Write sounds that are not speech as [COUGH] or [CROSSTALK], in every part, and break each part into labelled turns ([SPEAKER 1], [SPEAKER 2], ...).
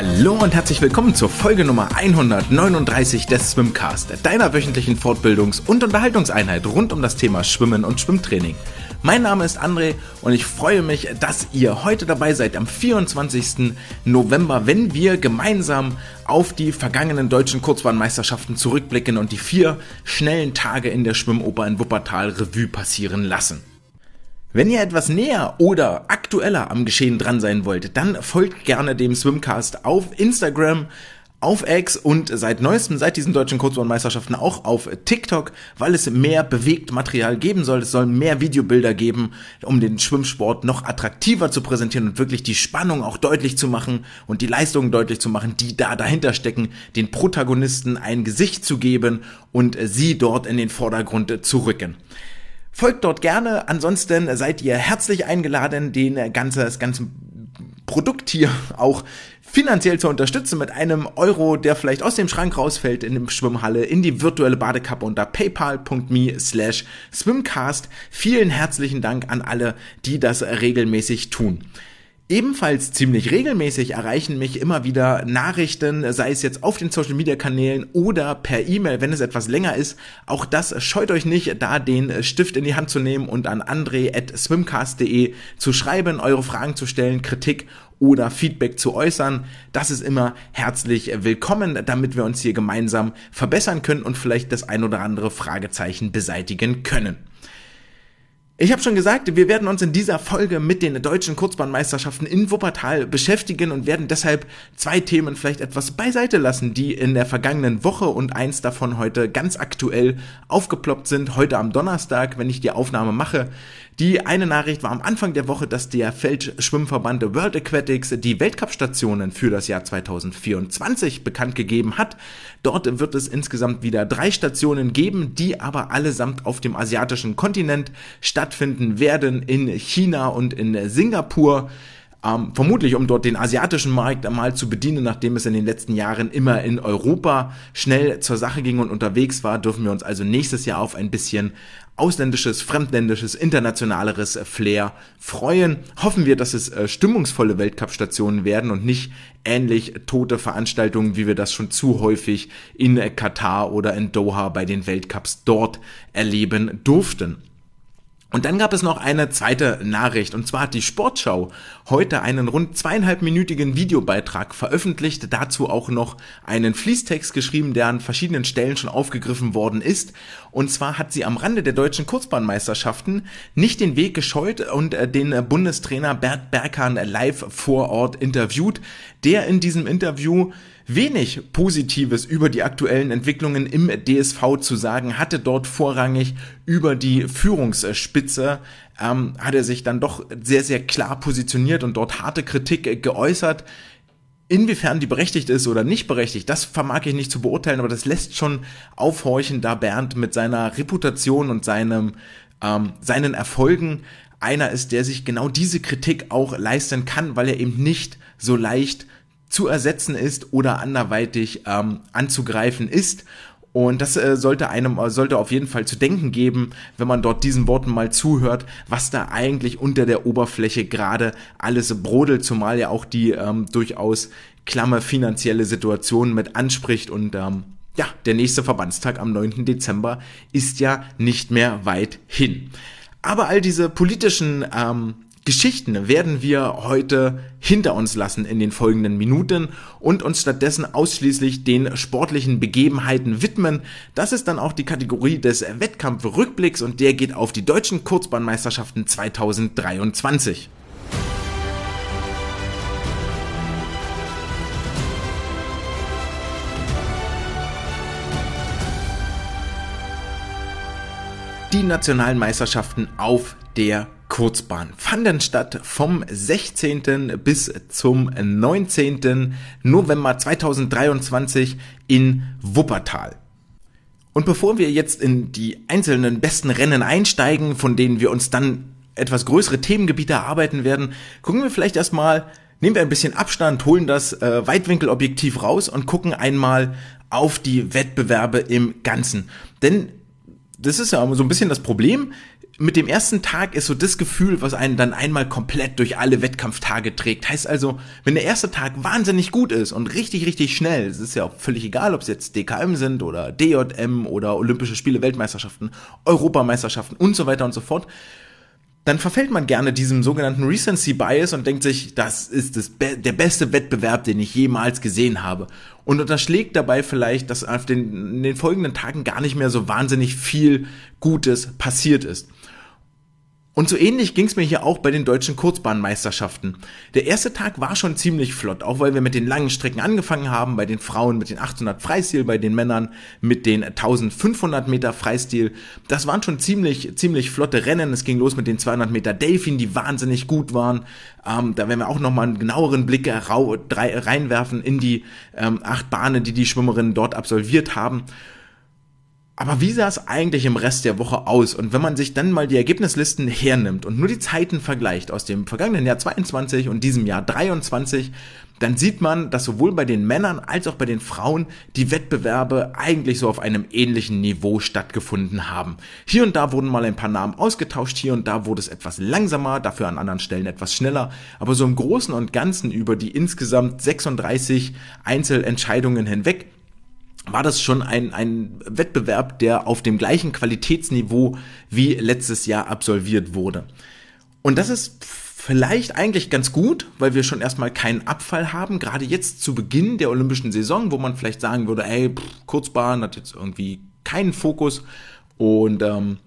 [SPEAKER 1] Hallo und herzlich willkommen zur Folge Nummer 139 des Swimcast, deiner wöchentlichen Fortbildungs- und Unterhaltungseinheit rund um das Thema Schwimmen und Schwimmtraining. Mein Name ist André und ich freue mich, dass ihr heute dabei seid am 24. November, wenn wir gemeinsam auf die vergangenen deutschen Kurzbahnmeisterschaften zurückblicken und die vier schnellen Tage in der Schwimmoper in Wuppertal Revue passieren lassen. Wenn ihr etwas näher oder aktueller am Geschehen dran sein wollt, dann folgt gerne dem Swimcast auf Instagram, auf X und seit neuestem, seit diesen deutschen Kurzbahnmeisterschaften auch auf TikTok, weil es mehr bewegt Material geben soll. Es soll mehr Videobilder geben, um den Schwimmsport noch attraktiver zu präsentieren und wirklich die Spannung auch deutlich zu machen und die Leistungen deutlich zu machen, die da dahinter stecken, den Protagonisten ein Gesicht zu geben und sie dort in den Vordergrund zu rücken. Folgt dort gerne, ansonsten seid ihr herzlich eingeladen, den ganze, das ganze Produkt hier auch finanziell zu unterstützen mit einem Euro, der vielleicht aus dem Schrank rausfällt in dem Schwimmhalle in die virtuelle Badekappe unter paypal.me slash swimcast. Vielen herzlichen Dank an alle, die das regelmäßig tun. Ebenfalls ziemlich regelmäßig erreichen mich immer wieder Nachrichten, sei es jetzt auf den Social Media Kanälen oder per E-Mail, wenn es etwas länger ist. Auch das scheut euch nicht, da den Stift in die Hand zu nehmen und an andre.swimcast.de zu schreiben, eure Fragen zu stellen, Kritik oder Feedback zu äußern. Das ist immer herzlich willkommen, damit wir uns hier gemeinsam verbessern können und vielleicht das ein oder andere Fragezeichen beseitigen können. Ich habe schon gesagt, wir werden uns in dieser Folge mit den deutschen Kurzbahnmeisterschaften in Wuppertal beschäftigen und werden deshalb zwei Themen vielleicht etwas beiseite lassen, die in der vergangenen Woche und eins davon heute ganz aktuell aufgeploppt sind. Heute am Donnerstag, wenn ich die Aufnahme mache. Die eine Nachricht war am Anfang der Woche, dass der Feldschwimmverband World Aquatics die Weltcup-Stationen für das Jahr 2024 bekannt gegeben hat. Dort wird es insgesamt wieder drei Stationen geben, die aber allesamt auf dem asiatischen Kontinent stattfinden werden, in China und in Singapur. Ähm, vermutlich um dort den asiatischen Markt einmal zu bedienen, nachdem es in den letzten Jahren immer in Europa schnell zur Sache ging und unterwegs war, dürfen wir uns also nächstes Jahr auf ein bisschen ausländisches, fremdländisches, internationaleres Flair freuen. Hoffen wir, dass es äh, stimmungsvolle Weltcup-Stationen werden und nicht ähnlich tote Veranstaltungen, wie wir das schon zu häufig in Katar oder in Doha bei den Weltcups dort erleben durften. Und dann gab es noch eine zweite Nachricht, und zwar hat die Sportschau heute einen rund zweieinhalbminütigen Videobeitrag veröffentlicht, dazu auch noch einen Fließtext geschrieben, der an verschiedenen Stellen schon aufgegriffen worden ist. Und zwar hat sie am Rande der deutschen Kurzbahnmeisterschaften nicht den Weg gescheut und äh, den Bundestrainer Bert Berkan live vor Ort interviewt, der in diesem Interview wenig Positives über die aktuellen Entwicklungen im DSV zu sagen, hatte dort vorrangig über die Führungsspitze, ähm, hat er sich dann doch sehr, sehr klar positioniert und dort harte Kritik geäußert. Inwiefern die berechtigt ist oder nicht berechtigt, das vermag ich nicht zu beurteilen, aber das lässt schon aufhorchen, da Bernd mit seiner Reputation und seinem, ähm, seinen Erfolgen einer ist, der sich genau diese Kritik auch leisten kann, weil er eben nicht so leicht zu ersetzen ist oder anderweitig ähm, anzugreifen ist. Und das äh, sollte einem äh, sollte auf jeden Fall zu denken geben, wenn man dort diesen Worten mal zuhört, was da eigentlich unter der Oberfläche gerade alles brodelt, zumal ja auch die ähm, durchaus klamme finanzielle Situation mit anspricht und ähm, ja, der nächste Verbandstag am 9. Dezember ist ja nicht mehr weit hin. Aber all diese politischen ähm, Geschichten werden wir heute hinter uns lassen in den folgenden Minuten und uns stattdessen ausschließlich den sportlichen Begebenheiten widmen. Das ist dann auch die Kategorie des Wettkampfrückblicks und der geht auf die deutschen Kurzbahnmeisterschaften 2023. Die nationalen Meisterschaften auf der Kurzbahn fanden statt vom 16. bis zum 19. November 2023 in Wuppertal. Und bevor wir jetzt in die einzelnen besten Rennen einsteigen, von denen wir uns dann etwas größere Themengebiete erarbeiten werden, gucken wir vielleicht erstmal, nehmen wir ein bisschen Abstand, holen das äh, Weitwinkelobjektiv raus und gucken einmal auf die Wettbewerbe im Ganzen. Denn das ist ja so ein bisschen das Problem mit dem ersten Tag ist so das Gefühl, was einen dann einmal komplett durch alle Wettkampftage trägt. Heißt also, wenn der erste Tag wahnsinnig gut ist und richtig, richtig schnell, es ist ja auch völlig egal, ob es jetzt DKM sind oder DJM oder Olympische Spiele, Weltmeisterschaften, Europameisterschaften und so weiter und so fort, dann verfällt man gerne diesem sogenannten Recency Bias und denkt sich, das ist das Be der beste Wettbewerb, den ich jemals gesehen habe. Und unterschlägt dabei vielleicht, dass auf den, in den folgenden Tagen gar nicht mehr so wahnsinnig viel Gutes passiert ist. Und so ähnlich ging es mir hier auch bei den deutschen Kurzbahnmeisterschaften. Der erste Tag war schon ziemlich flott, auch weil wir mit den langen Strecken angefangen haben, bei den Frauen mit den 800 Freistil, bei den Männern mit den 1500 Meter Freistil. Das waren schon ziemlich, ziemlich flotte Rennen. Es ging los mit den 200 Meter Delfin, die wahnsinnig gut waren. Ähm, da werden wir auch nochmal einen genaueren Blick reinwerfen in die ähm, acht Bahnen, die die Schwimmerinnen dort absolviert haben. Aber wie sah es eigentlich im Rest der Woche aus? Und wenn man sich dann mal die Ergebnislisten hernimmt und nur die Zeiten vergleicht aus dem vergangenen Jahr 22 und diesem Jahr 23, dann sieht man, dass sowohl bei den Männern als auch bei den Frauen die Wettbewerbe eigentlich so auf einem ähnlichen Niveau stattgefunden haben. Hier und da wurden mal ein paar Namen ausgetauscht, hier und da wurde es etwas langsamer, dafür an anderen Stellen etwas schneller, aber so im Großen und Ganzen über die insgesamt 36 Einzelentscheidungen hinweg war das schon ein, ein Wettbewerb, der auf dem gleichen Qualitätsniveau wie letztes Jahr absolviert wurde. Und das ist vielleicht eigentlich ganz gut, weil wir schon erstmal keinen Abfall haben, gerade jetzt zu Beginn der olympischen Saison, wo man vielleicht sagen würde, ey, pff, Kurzbahn hat jetzt irgendwie keinen Fokus und ähm,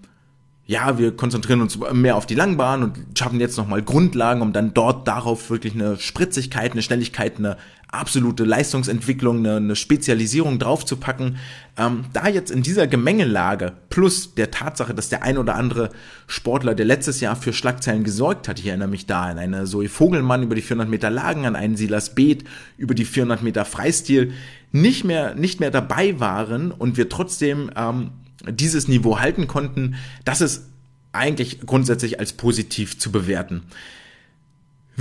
[SPEAKER 1] ja, wir konzentrieren uns mehr auf die Langbahn und schaffen jetzt nochmal Grundlagen, um dann dort darauf wirklich eine Spritzigkeit, eine Schnelligkeit, eine absolute Leistungsentwicklung, eine, eine Spezialisierung draufzupacken. Ähm, da jetzt in dieser Gemengelage plus der Tatsache, dass der ein oder andere Sportler, der letztes Jahr für Schlagzeilen gesorgt hat, ich erinnere mich da an eine Zoe Vogelmann über die 400 Meter Lagen, an einen Silas Beeth über die 400 Meter Freistil, nicht mehr, nicht mehr dabei waren und wir trotzdem ähm, dieses Niveau halten konnten, das ist eigentlich grundsätzlich als positiv zu bewerten.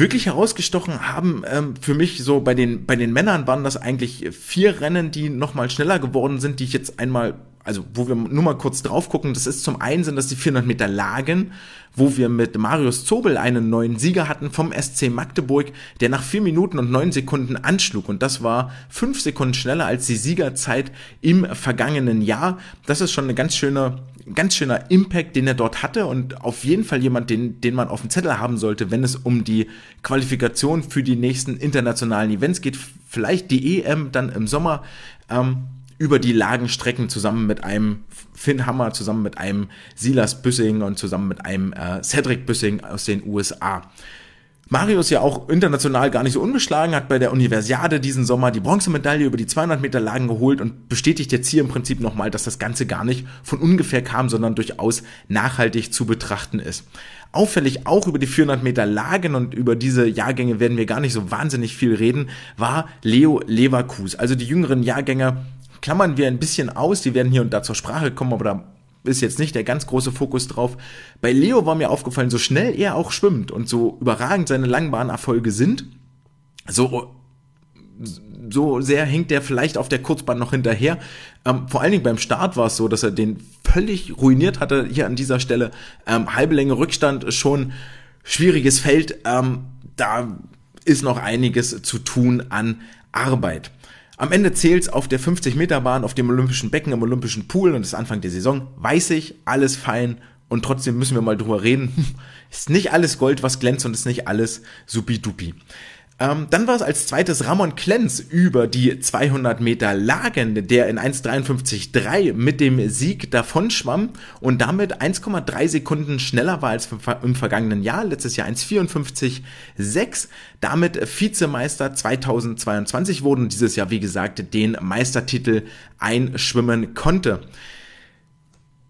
[SPEAKER 1] Wirklich herausgestochen haben ähm, für mich so bei den bei den Männern waren das eigentlich vier Rennen, die noch mal schneller geworden sind, die ich jetzt einmal also wo wir nur mal kurz drauf gucken, das ist zum einen sind das die 400 Meter Lagen, wo wir mit Marius Zobel einen neuen Sieger hatten vom SC Magdeburg, der nach vier Minuten und neun Sekunden anschlug und das war fünf Sekunden schneller als die Siegerzeit im vergangenen Jahr. Das ist schon eine ganz schöne, ganz schöner Impact, den er dort hatte und auf jeden Fall jemand, den, den man auf dem Zettel haben sollte, wenn es um die Qualifikation für die nächsten internationalen Events geht. Vielleicht die EM dann im Sommer. Ähm, über die Lagenstrecken zusammen mit einem Finn Hammer, zusammen mit einem Silas Büssing und zusammen mit einem äh, Cedric Büssing aus den USA. Mario ist ja auch international gar nicht so unbeschlagen, hat bei der Universiade diesen Sommer die Bronzemedaille über die 200 Meter Lagen geholt und bestätigt jetzt hier im Prinzip nochmal, dass das Ganze gar nicht von ungefähr kam, sondern durchaus nachhaltig zu betrachten ist. Auffällig auch über die 400 Meter Lagen und über diese Jahrgänge werden wir gar nicht so wahnsinnig viel reden, war Leo Leverkus. Also die jüngeren Jahrgänge klammern wir ein bisschen aus, die werden hier und da zur Sprache kommen, aber da ist jetzt nicht der ganz große Fokus drauf. Bei Leo war mir aufgefallen, so schnell er auch schwimmt und so überragend seine Langbahnerfolge sind, so so sehr hinkt der vielleicht auf der Kurzbahn noch hinterher. Ähm, vor allen Dingen beim Start war es so, dass er den völlig ruiniert hatte hier an dieser Stelle. Ähm, halbe Länge Rückstand, schon schwieriges Feld. Ähm, da ist noch einiges zu tun an Arbeit. Am Ende zählt's auf der 50-Meter-Bahn, auf dem Olympischen Becken, im Olympischen Pool und ist Anfang der Saison. Weiß ich, alles fein und trotzdem müssen wir mal drüber reden. [LAUGHS] ist nicht alles Gold, was glänzt und ist nicht alles supi-dupi. Ähm, dann war es als zweites Ramon Klenz über die 200 Meter Lagen, der in 1,53,3 mit dem Sieg davonschwamm und damit 1,3 Sekunden schneller war als im vergangenen Jahr, letztes Jahr 1,54,6, damit Vizemeister 2022 wurden dieses Jahr, wie gesagt, den Meistertitel einschwimmen konnte.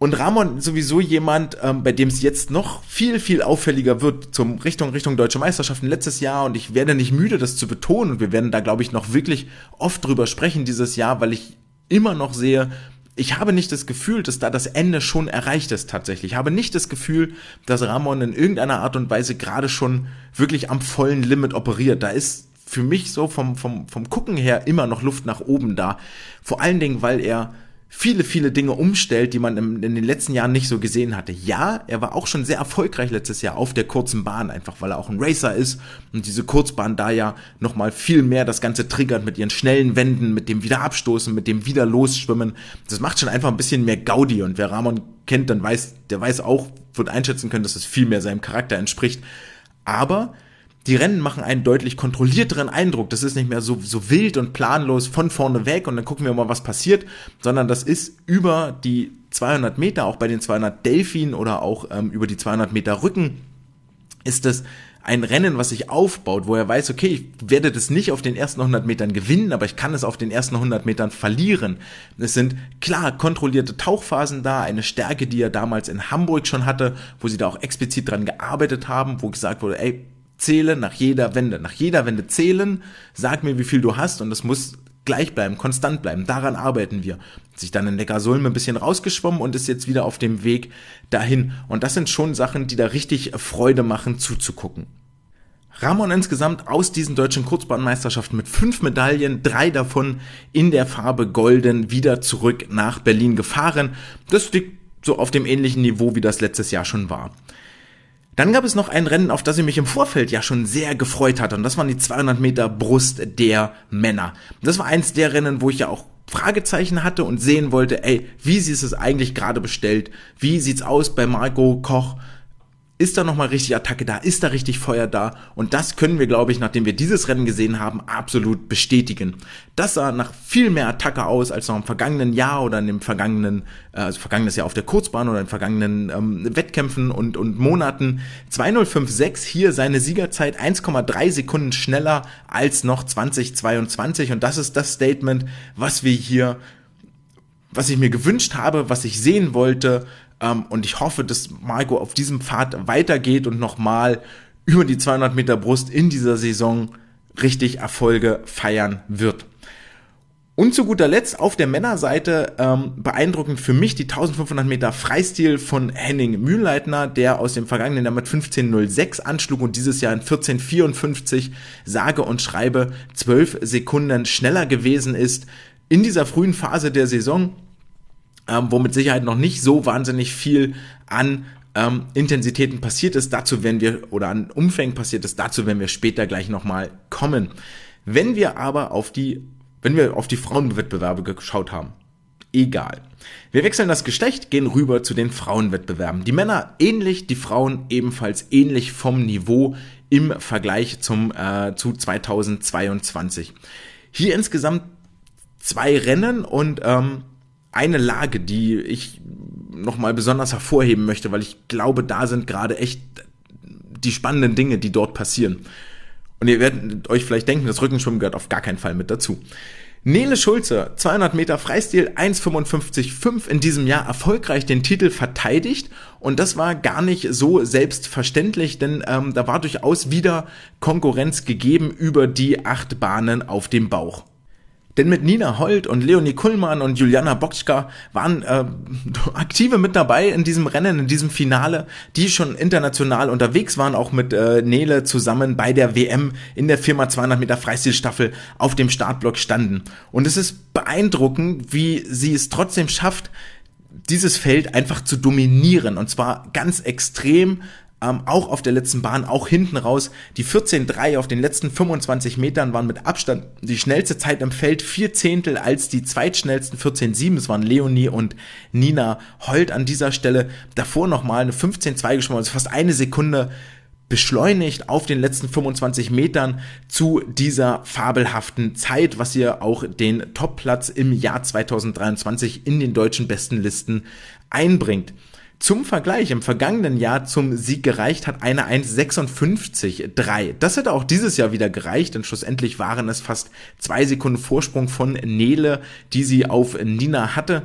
[SPEAKER 1] Und Ramon sowieso jemand, ähm, bei dem es jetzt noch viel, viel auffälliger wird zum Richtung, Richtung Deutsche Meisterschaften letztes Jahr. Und ich werde nicht müde, das zu betonen. Und wir werden da, glaube ich, noch wirklich oft drüber sprechen dieses Jahr, weil ich immer noch sehe, ich habe nicht das Gefühl, dass da das Ende schon erreicht ist tatsächlich. Ich habe nicht das Gefühl, dass Ramon in irgendeiner Art und Weise gerade schon wirklich am vollen Limit operiert. Da ist für mich so vom, vom, vom Gucken her immer noch Luft nach oben da. Vor allen Dingen, weil er viele, viele Dinge umstellt, die man in, in den letzten Jahren nicht so gesehen hatte. Ja, er war auch schon sehr erfolgreich letztes Jahr auf der kurzen Bahn, einfach weil er auch ein Racer ist und diese Kurzbahn da ja nochmal viel mehr das Ganze triggert mit ihren schnellen Wänden, mit dem Wiederabstoßen, mit dem wieder losschwimmen. Das macht schon einfach ein bisschen mehr Gaudi und wer Ramon kennt, dann weiß, der weiß auch, wird einschätzen können, dass es viel mehr seinem Charakter entspricht. Aber die Rennen machen einen deutlich kontrollierteren Eindruck. Das ist nicht mehr so, so wild und planlos von vorne weg und dann gucken wir mal, was passiert, sondern das ist über die 200 Meter, auch bei den 200 Delfin oder auch ähm, über die 200 Meter Rücken, ist das ein Rennen, was sich aufbaut, wo er weiß, okay, ich werde das nicht auf den ersten 100 Metern gewinnen, aber ich kann es auf den ersten 100 Metern verlieren. Es sind klar kontrollierte Tauchphasen da, eine Stärke, die er damals in Hamburg schon hatte, wo sie da auch explizit dran gearbeitet haben, wo gesagt wurde, ey, zähle nach jeder Wende. Nach jeder Wende zählen, sag mir, wie viel du hast und das muss gleich bleiben, konstant bleiben. Daran arbeiten wir. Sich dann in Neckarsulm ein bisschen rausgeschwommen und ist jetzt wieder auf dem Weg dahin. Und das sind schon Sachen, die da richtig Freude machen zuzugucken. Ramon insgesamt aus diesen deutschen Kurzbahnmeisterschaften mit fünf Medaillen, drei davon in der Farbe Golden, wieder zurück nach Berlin gefahren. Das liegt so auf dem ähnlichen Niveau, wie das letztes Jahr schon war. Dann gab es noch ein Rennen, auf das ich mich im Vorfeld ja schon sehr gefreut hatte. Und das waren die 200 Meter Brust der Männer. Das war eins der Rennen, wo ich ja auch Fragezeichen hatte und sehen wollte, ey, wie ist es eigentlich gerade bestellt? Wie sieht's aus bei Marco Koch? Ist da nochmal richtig Attacke da? Ist da richtig Feuer da? Und das können wir, glaube ich, nachdem wir dieses Rennen gesehen haben, absolut bestätigen. Das sah nach viel mehr Attacke aus als noch im vergangenen Jahr oder in dem vergangenen, äh, also vergangenes Jahr auf der Kurzbahn oder in vergangenen ähm, Wettkämpfen und, und Monaten. 2056 hier seine Siegerzeit 1,3 Sekunden schneller als noch 2022. Und das ist das Statement, was wir hier was ich mir gewünscht habe, was ich sehen wollte, ähm, und ich hoffe, dass Marco auf diesem Pfad weitergeht und nochmal über die 200 Meter Brust in dieser Saison richtig Erfolge feiern wird. Und zu guter Letzt auf der Männerseite ähm, beeindruckend für mich die 1500 Meter Freistil von Henning Mühlleitner, der aus dem vergangenen Jahr mit 15.06 anschlug und dieses Jahr in 14.54 sage und schreibe 12 Sekunden schneller gewesen ist in dieser frühen Phase der Saison ähm, wo mit Sicherheit noch nicht so wahnsinnig viel an ähm, Intensitäten passiert ist. Dazu werden wir, oder an Umfängen passiert ist, dazu werden wir später gleich nochmal kommen. Wenn wir aber auf die, wenn wir auf die Frauenwettbewerbe geschaut haben, egal. Wir wechseln das Geschlecht, gehen rüber zu den Frauenwettbewerben. Die Männer ähnlich, die Frauen ebenfalls ähnlich vom Niveau im Vergleich zum äh, zu 2022. Hier insgesamt zwei Rennen und ähm, eine Lage, die ich nochmal besonders hervorheben möchte, weil ich glaube, da sind gerade echt die spannenden Dinge, die dort passieren. Und ihr werdet euch vielleicht denken, das Rückenschwimmen gehört auf gar keinen Fall mit dazu. Nele Schulze, 200 Meter Freistil, 1,55,5 in diesem Jahr erfolgreich den Titel verteidigt. Und das war gar nicht so selbstverständlich, denn ähm, da war durchaus wieder Konkurrenz gegeben über die acht Bahnen auf dem Bauch. Denn mit Nina Holt und Leonie Kullmann und Juliana Bokschka waren äh, [LAUGHS] Aktive mit dabei in diesem Rennen, in diesem Finale, die schon international unterwegs waren, auch mit äh, Nele zusammen bei der WM in der Firma 200 Meter Freistilstaffel auf dem Startblock standen. Und es ist beeindruckend, wie sie es trotzdem schafft, dieses Feld einfach zu dominieren und zwar ganz extrem ähm, auch auf der letzten Bahn, auch hinten raus. Die 14.3 auf den letzten 25 Metern waren mit Abstand die schnellste Zeit im Feld, vier Zehntel als die zweitschnellsten 14.7. Es waren Leonie und Nina Holt an dieser Stelle. Davor nochmal eine 15.2 geschwommen, also fast eine Sekunde beschleunigt auf den letzten 25 Metern zu dieser fabelhaften Zeit, was ihr auch den Topplatz im Jahr 2023 in den deutschen Bestenlisten einbringt. Zum Vergleich, im vergangenen Jahr zum Sieg gereicht hat eine 1,56,3. Das hätte auch dieses Jahr wieder gereicht, denn schlussendlich waren es fast zwei Sekunden Vorsprung von Nele, die sie auf Nina hatte.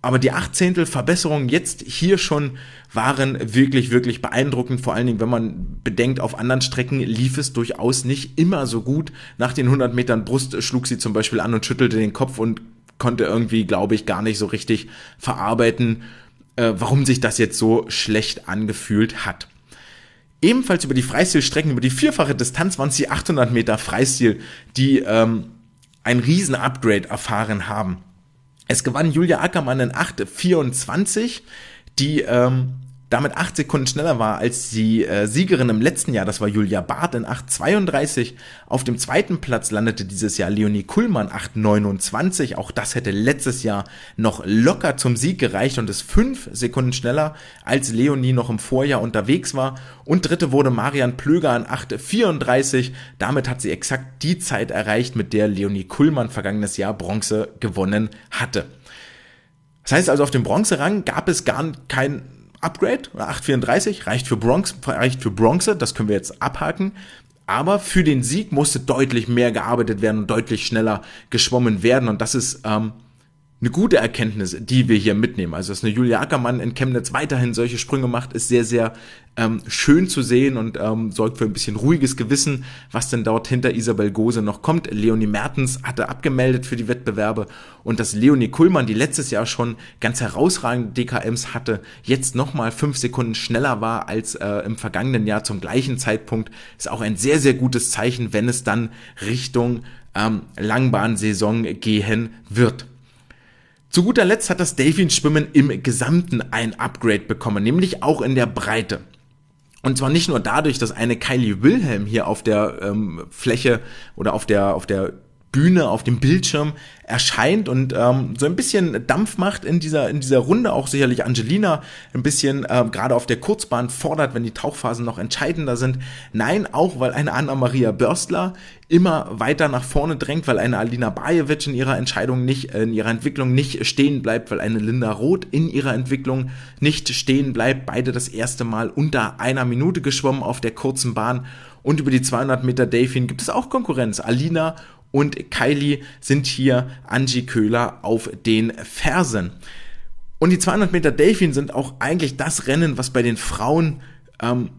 [SPEAKER 1] Aber die Achtzehntel Verbesserungen jetzt hier schon waren wirklich, wirklich beeindruckend. Vor allen Dingen, wenn man bedenkt, auf anderen Strecken lief es durchaus nicht immer so gut. Nach den 100 Metern Brust schlug sie zum Beispiel an und schüttelte den Kopf und konnte irgendwie, glaube ich, gar nicht so richtig verarbeiten, äh, warum sich das jetzt so schlecht angefühlt hat. Ebenfalls über die Freistilstrecken, über die vierfache Distanz waren es die 800 Meter Freistil, die ähm, ein Riesen-Upgrade erfahren haben. Es gewann Julia Ackermann in 8,24, die ähm, damit acht Sekunden schneller war als die äh, Siegerin im letzten Jahr, das war Julia Barth in 8,32. Auf dem zweiten Platz landete dieses Jahr Leonie Kuhlmann 8,29. Auch das hätte letztes Jahr noch locker zum Sieg gereicht und ist fünf Sekunden schneller, als Leonie noch im Vorjahr unterwegs war. Und dritte wurde Marian Plöger an 8,34. Damit hat sie exakt die Zeit erreicht, mit der Leonie Kuhlmann vergangenes Jahr Bronze gewonnen hatte. Das heißt also, auf dem Bronzerang gab es gar kein Upgrade, 834, reicht für Bronx, reicht für Bronze, das können wir jetzt abhaken. Aber für den Sieg musste deutlich mehr gearbeitet werden und deutlich schneller geschwommen werden. Und das ist ähm, eine gute Erkenntnis, die wir hier mitnehmen. Also, dass eine Julia Ackermann in Chemnitz weiterhin solche Sprünge macht, ist sehr, sehr ähm, schön zu sehen und ähm, sorgt für ein bisschen ruhiges Gewissen, was denn dort hinter Isabel Gose noch kommt. Leonie Mertens hatte abgemeldet für die Wettbewerbe und dass Leonie Kuhlmann, die letztes Jahr schon ganz herausragende DKMs hatte, jetzt nochmal fünf Sekunden schneller war als äh, im vergangenen Jahr zum gleichen Zeitpunkt, ist auch ein sehr, sehr gutes Zeichen, wenn es dann Richtung ähm, Langbahn-Saison gehen wird. Zu guter Letzt hat das Delfin-Schwimmen im Gesamten ein Upgrade bekommen, nämlich auch in der Breite. Und zwar nicht nur dadurch, dass eine Kylie Wilhelm hier auf der ähm, Fläche oder auf der, auf der Bühne, auf dem Bildschirm erscheint und ähm, so ein bisschen Dampf macht in dieser, in dieser Runde. Auch sicherlich Angelina ein bisschen ähm, gerade auf der Kurzbahn fordert, wenn die Tauchphasen noch entscheidender sind. Nein, auch weil eine Anna-Maria Börstler immer weiter nach vorne drängt, weil eine Alina Bajevic in ihrer Entscheidung nicht, äh, in ihrer Entwicklung nicht stehen bleibt, weil eine Linda Roth in ihrer Entwicklung nicht stehen bleibt. Beide das erste Mal unter einer Minute geschwommen auf der kurzen Bahn. Und über die 200 Meter Delfin gibt es auch Konkurrenz. Alina und Kylie sind hier Angie Köhler auf den Fersen. Und die 200 Meter Delfin sind auch eigentlich das Rennen, was bei den Frauen ähm,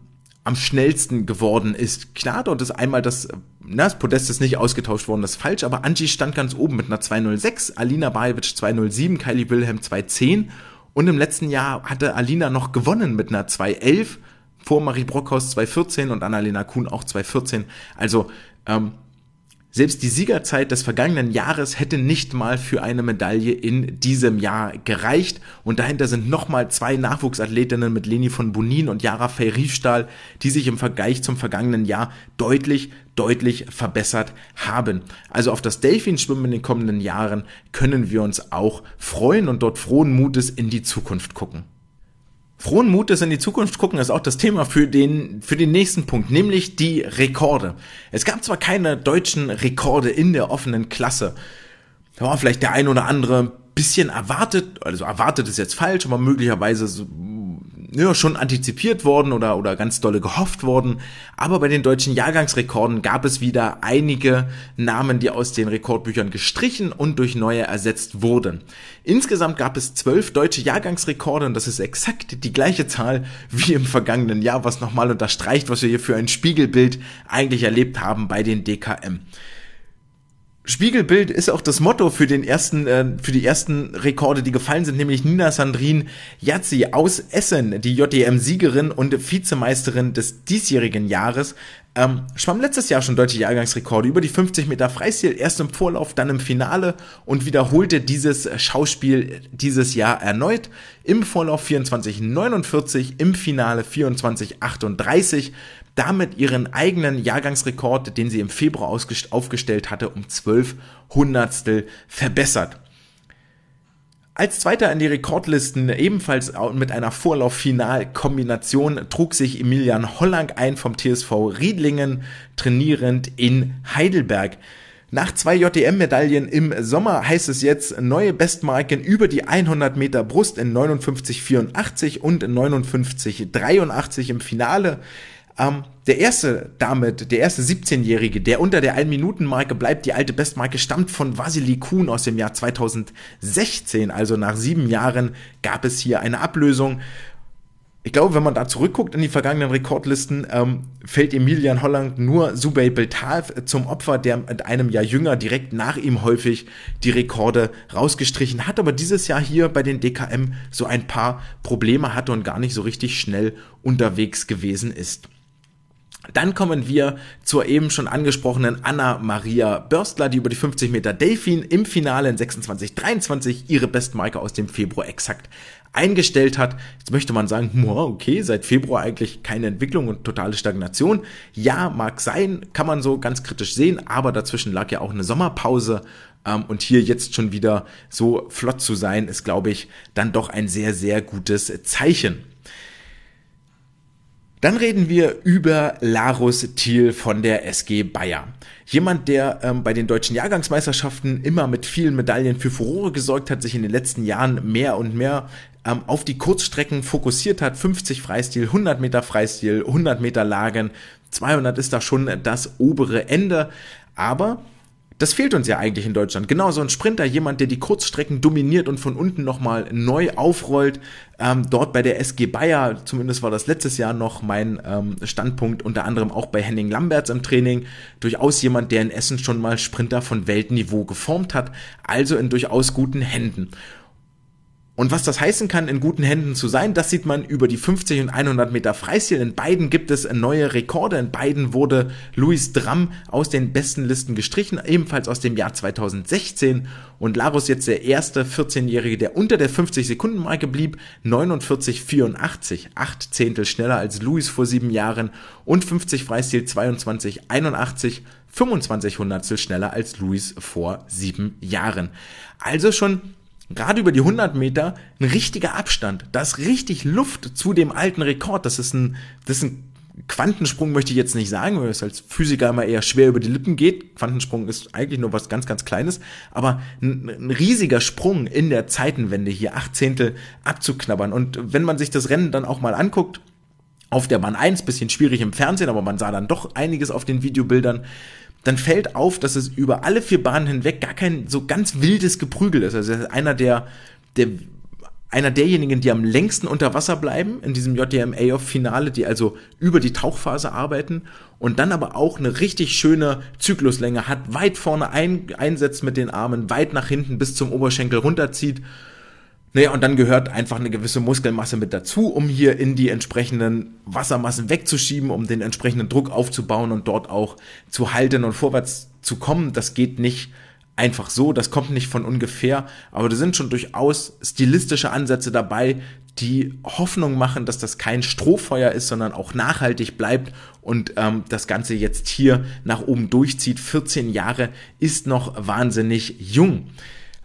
[SPEAKER 1] am schnellsten geworden ist. Klar, dort ist einmal das, na, das Podest ist nicht ausgetauscht worden, das ist falsch, aber Angie stand ganz oben mit einer 206, Alina Bajevic 207, Kylie Wilhelm 210 und im letzten Jahr hatte Alina noch gewonnen mit einer 211, vor Marie Brockhaus 214 und Annalena Kuhn auch 214. Also ähm, selbst die Siegerzeit des vergangenen Jahres hätte nicht mal für eine Medaille in diesem Jahr gereicht. Und dahinter sind nochmal zwei Nachwuchsathletinnen mit Leni von Bonin und Jara Fey-Riefstahl, die sich im Vergleich zum vergangenen Jahr deutlich, deutlich verbessert haben. Also auf das Delfin-Schwimmen in den kommenden Jahren können wir uns auch freuen und dort frohen Mutes in die Zukunft gucken. Frohen Mutes in die Zukunft gucken ist auch das Thema für den, für den nächsten Punkt, nämlich die Rekorde. Es gab zwar keine deutschen Rekorde in der offenen Klasse. Da war vielleicht der ein oder andere bisschen erwartet, also erwartet ist jetzt falsch, aber möglicherweise ja, schon antizipiert worden oder, oder ganz dolle gehofft worden. Aber bei den deutschen Jahrgangsrekorden gab es wieder einige Namen, die aus den Rekordbüchern gestrichen und durch neue ersetzt wurden. Insgesamt gab es zwölf deutsche Jahrgangsrekorde und das ist exakt die gleiche Zahl wie im vergangenen Jahr, was nochmal unterstreicht, was wir hier für ein Spiegelbild eigentlich erlebt haben bei den DKM. Spiegelbild ist auch das Motto für den ersten, äh, für die ersten Rekorde, die gefallen sind, nämlich Nina Sandrin Yazzi aus Essen, die JDM-Siegerin und Vizemeisterin des diesjährigen Jahres, ähm, schwamm letztes Jahr schon deutsche Jahrgangsrekorde über die 50 Meter Freistil, erst im Vorlauf, dann im Finale und wiederholte dieses Schauspiel dieses Jahr erneut. Im Vorlauf 24,49, im Finale 24,38 damit ihren eigenen Jahrgangsrekord, den sie im Februar aufgestellt hatte, um 12 Hundertstel verbessert. Als Zweiter in die Rekordlisten, ebenfalls mit einer Vorlauf-Final-Kombination, trug sich Emilian Hollang ein vom TSV Riedlingen, trainierend in Heidelberg. Nach zwei JDM-Medaillen im Sommer heißt es jetzt neue Bestmarken über die 100 Meter Brust in 59,84 und 59,83 im Finale. Ähm, der erste damit, der erste 17-Jährige, der unter der 1-Minuten-Marke bleibt, die alte Bestmarke stammt von Vasily Kuhn aus dem Jahr 2016. Also nach sieben Jahren gab es hier eine Ablösung. Ich glaube, wenn man da zurückguckt in die vergangenen Rekordlisten, ähm, fällt Emilian Holland nur Subay Beltal zum Opfer, der mit einem Jahr jünger direkt nach ihm häufig die Rekorde rausgestrichen hat, aber dieses Jahr hier bei den DKM so ein paar Probleme hatte und gar nicht so richtig schnell unterwegs gewesen ist. Dann kommen wir zur eben schon angesprochenen Anna-Maria Börstler, die über die 50 Meter Delfin im Finale in 26-23 ihre Bestmarke aus dem Februar exakt eingestellt hat. Jetzt möchte man sagen, [LAUGHS] okay, seit Februar eigentlich keine Entwicklung und totale Stagnation. Ja, mag sein, kann man so ganz kritisch sehen, aber dazwischen lag ja auch eine Sommerpause ähm, und hier jetzt schon wieder so flott zu sein, ist, glaube ich, dann doch ein sehr, sehr gutes Zeichen. Dann reden wir über Larus Thiel von der SG Bayer. Jemand, der ähm, bei den deutschen Jahrgangsmeisterschaften immer mit vielen Medaillen für Furore gesorgt hat, sich in den letzten Jahren mehr und mehr ähm, auf die Kurzstrecken fokussiert hat. 50 Freistil, 100 Meter Freistil, 100 Meter Lagen, 200 ist da schon das obere Ende. Aber das fehlt uns ja eigentlich in Deutschland. Genau so ein Sprinter, jemand, der die Kurzstrecken dominiert und von unten nochmal neu aufrollt. Ähm, dort bei der SG Bayer, zumindest war das letztes Jahr noch mein ähm, Standpunkt, unter anderem auch bei Henning Lamberts im Training. Durchaus jemand, der in Essen schon mal Sprinter von Weltniveau geformt hat, also in durchaus guten Händen. Und was das heißen kann, in guten Händen zu sein, das sieht man über die 50 und 100 Meter Freistil. In beiden gibt es neue Rekorde. In beiden wurde Luis Dramm aus den besten Listen gestrichen, ebenfalls aus dem Jahr 2016. Und Larus jetzt der erste 14-Jährige, der unter der 50-Sekunden-Marke blieb. 49,84, acht Zehntel schneller als Luis vor sieben Jahren. Und 50 Freistil 22,81, 25 Hundertstel schneller als Luis vor sieben Jahren. Also schon gerade über die 100 Meter ein richtiger Abstand. Da ist richtig Luft zu dem alten Rekord. Das ist ein, das ist ein Quantensprung möchte ich jetzt nicht sagen, weil es als Physiker immer eher schwer über die Lippen geht. Quantensprung ist eigentlich nur was ganz, ganz Kleines, aber ein, ein riesiger Sprung in der Zeitenwende hier, acht Zehntel abzuknabbern. Und wenn man sich das Rennen dann auch mal anguckt, auf der Bahn 1, bisschen schwierig im Fernsehen, aber man sah dann doch einiges auf den Videobildern, dann fällt auf, dass es über alle vier Bahnen hinweg gar kein so ganz wildes Geprügel ist. Also einer der, der einer derjenigen, die am längsten unter Wasser bleiben in diesem JDMA-Finale, die also über die Tauchphase arbeiten und dann aber auch eine richtig schöne Zykluslänge hat, weit vorne ein, einsetzt mit den Armen, weit nach hinten bis zum Oberschenkel runterzieht naja, und dann gehört einfach eine gewisse Muskelmasse mit dazu, um hier in die entsprechenden Wassermassen wegzuschieben, um den entsprechenden Druck aufzubauen und dort auch zu halten und vorwärts zu kommen. Das geht nicht einfach so, das kommt nicht von ungefähr, aber da sind schon durchaus stilistische Ansätze dabei, die Hoffnung machen, dass das kein Strohfeuer ist, sondern auch nachhaltig bleibt und ähm, das Ganze jetzt hier nach oben durchzieht. 14 Jahre ist noch wahnsinnig jung.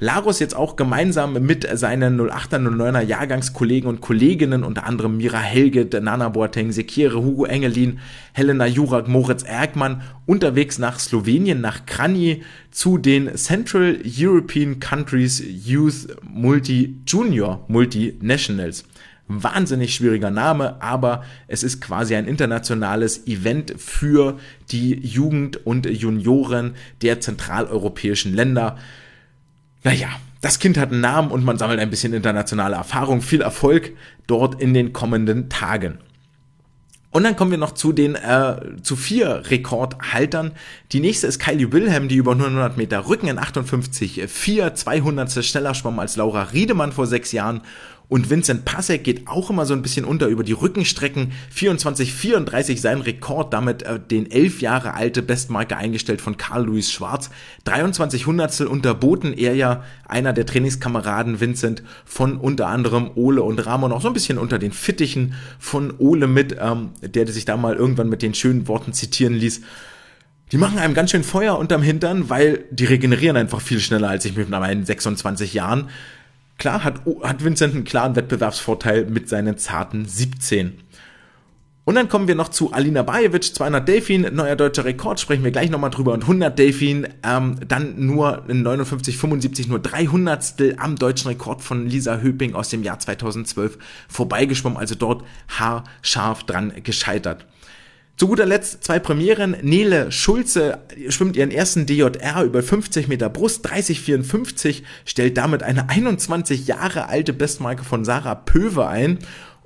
[SPEAKER 1] Larus jetzt auch gemeinsam mit seinen 08er, 09er Jahrgangskollegen und Kolleginnen, unter anderem Mira Helge, Nana Boateng, Sekire, Hugo Engelin, Helena Jurak, Moritz Ergmann, unterwegs nach Slowenien, nach Kranji zu den Central European Countries Youth Multi Junior Multinationals. Wahnsinnig schwieriger Name, aber es ist quasi ein internationales Event für die Jugend und Junioren der zentraleuropäischen Länder. Naja, das Kind hat einen Namen und man sammelt ein bisschen internationale Erfahrung. Viel Erfolg dort in den kommenden Tagen. Und dann kommen wir noch zu den äh, zu vier Rekordhaltern. Die nächste ist Kylie Wilhelm, die über 900 Meter Rücken in 58 4 200 schneller schwamm als Laura Riedemann vor sechs Jahren und Vincent Pasek geht auch immer so ein bisschen unter über die Rückenstrecken. 24-34 sein Rekord, damit äh, den elf Jahre alte Bestmarke eingestellt von Carl Louis Schwarz. 23 Hundertstel unterboten er ja einer der Trainingskameraden Vincent von unter anderem Ole und Ramon auch so ein bisschen unter den Fittichen von Ole mit, ähm, der sich da mal irgendwann mit den schönen Worten zitieren ließ. Die machen einem ganz schön Feuer unterm Hintern, weil die regenerieren einfach viel schneller als ich mit meinen 26 Jahren. Klar hat, hat Vincent einen klaren Wettbewerbsvorteil mit seinen zarten 17. Und dann kommen wir noch zu Alina Bajevic, 200 Delfin, neuer deutscher Rekord, sprechen wir gleich nochmal drüber. Und 100 Delfin, ähm, dann nur in 59, 75, nur 300 am deutschen Rekord von Lisa Höping aus dem Jahr 2012 vorbeigeschwommen, also dort haarscharf dran gescheitert. Zu guter Letzt zwei Premieren. Nele Schulze schwimmt ihren ersten DJR über 50 Meter Brust, 30,54, stellt damit eine 21 Jahre alte Bestmarke von Sarah Pöwe ein.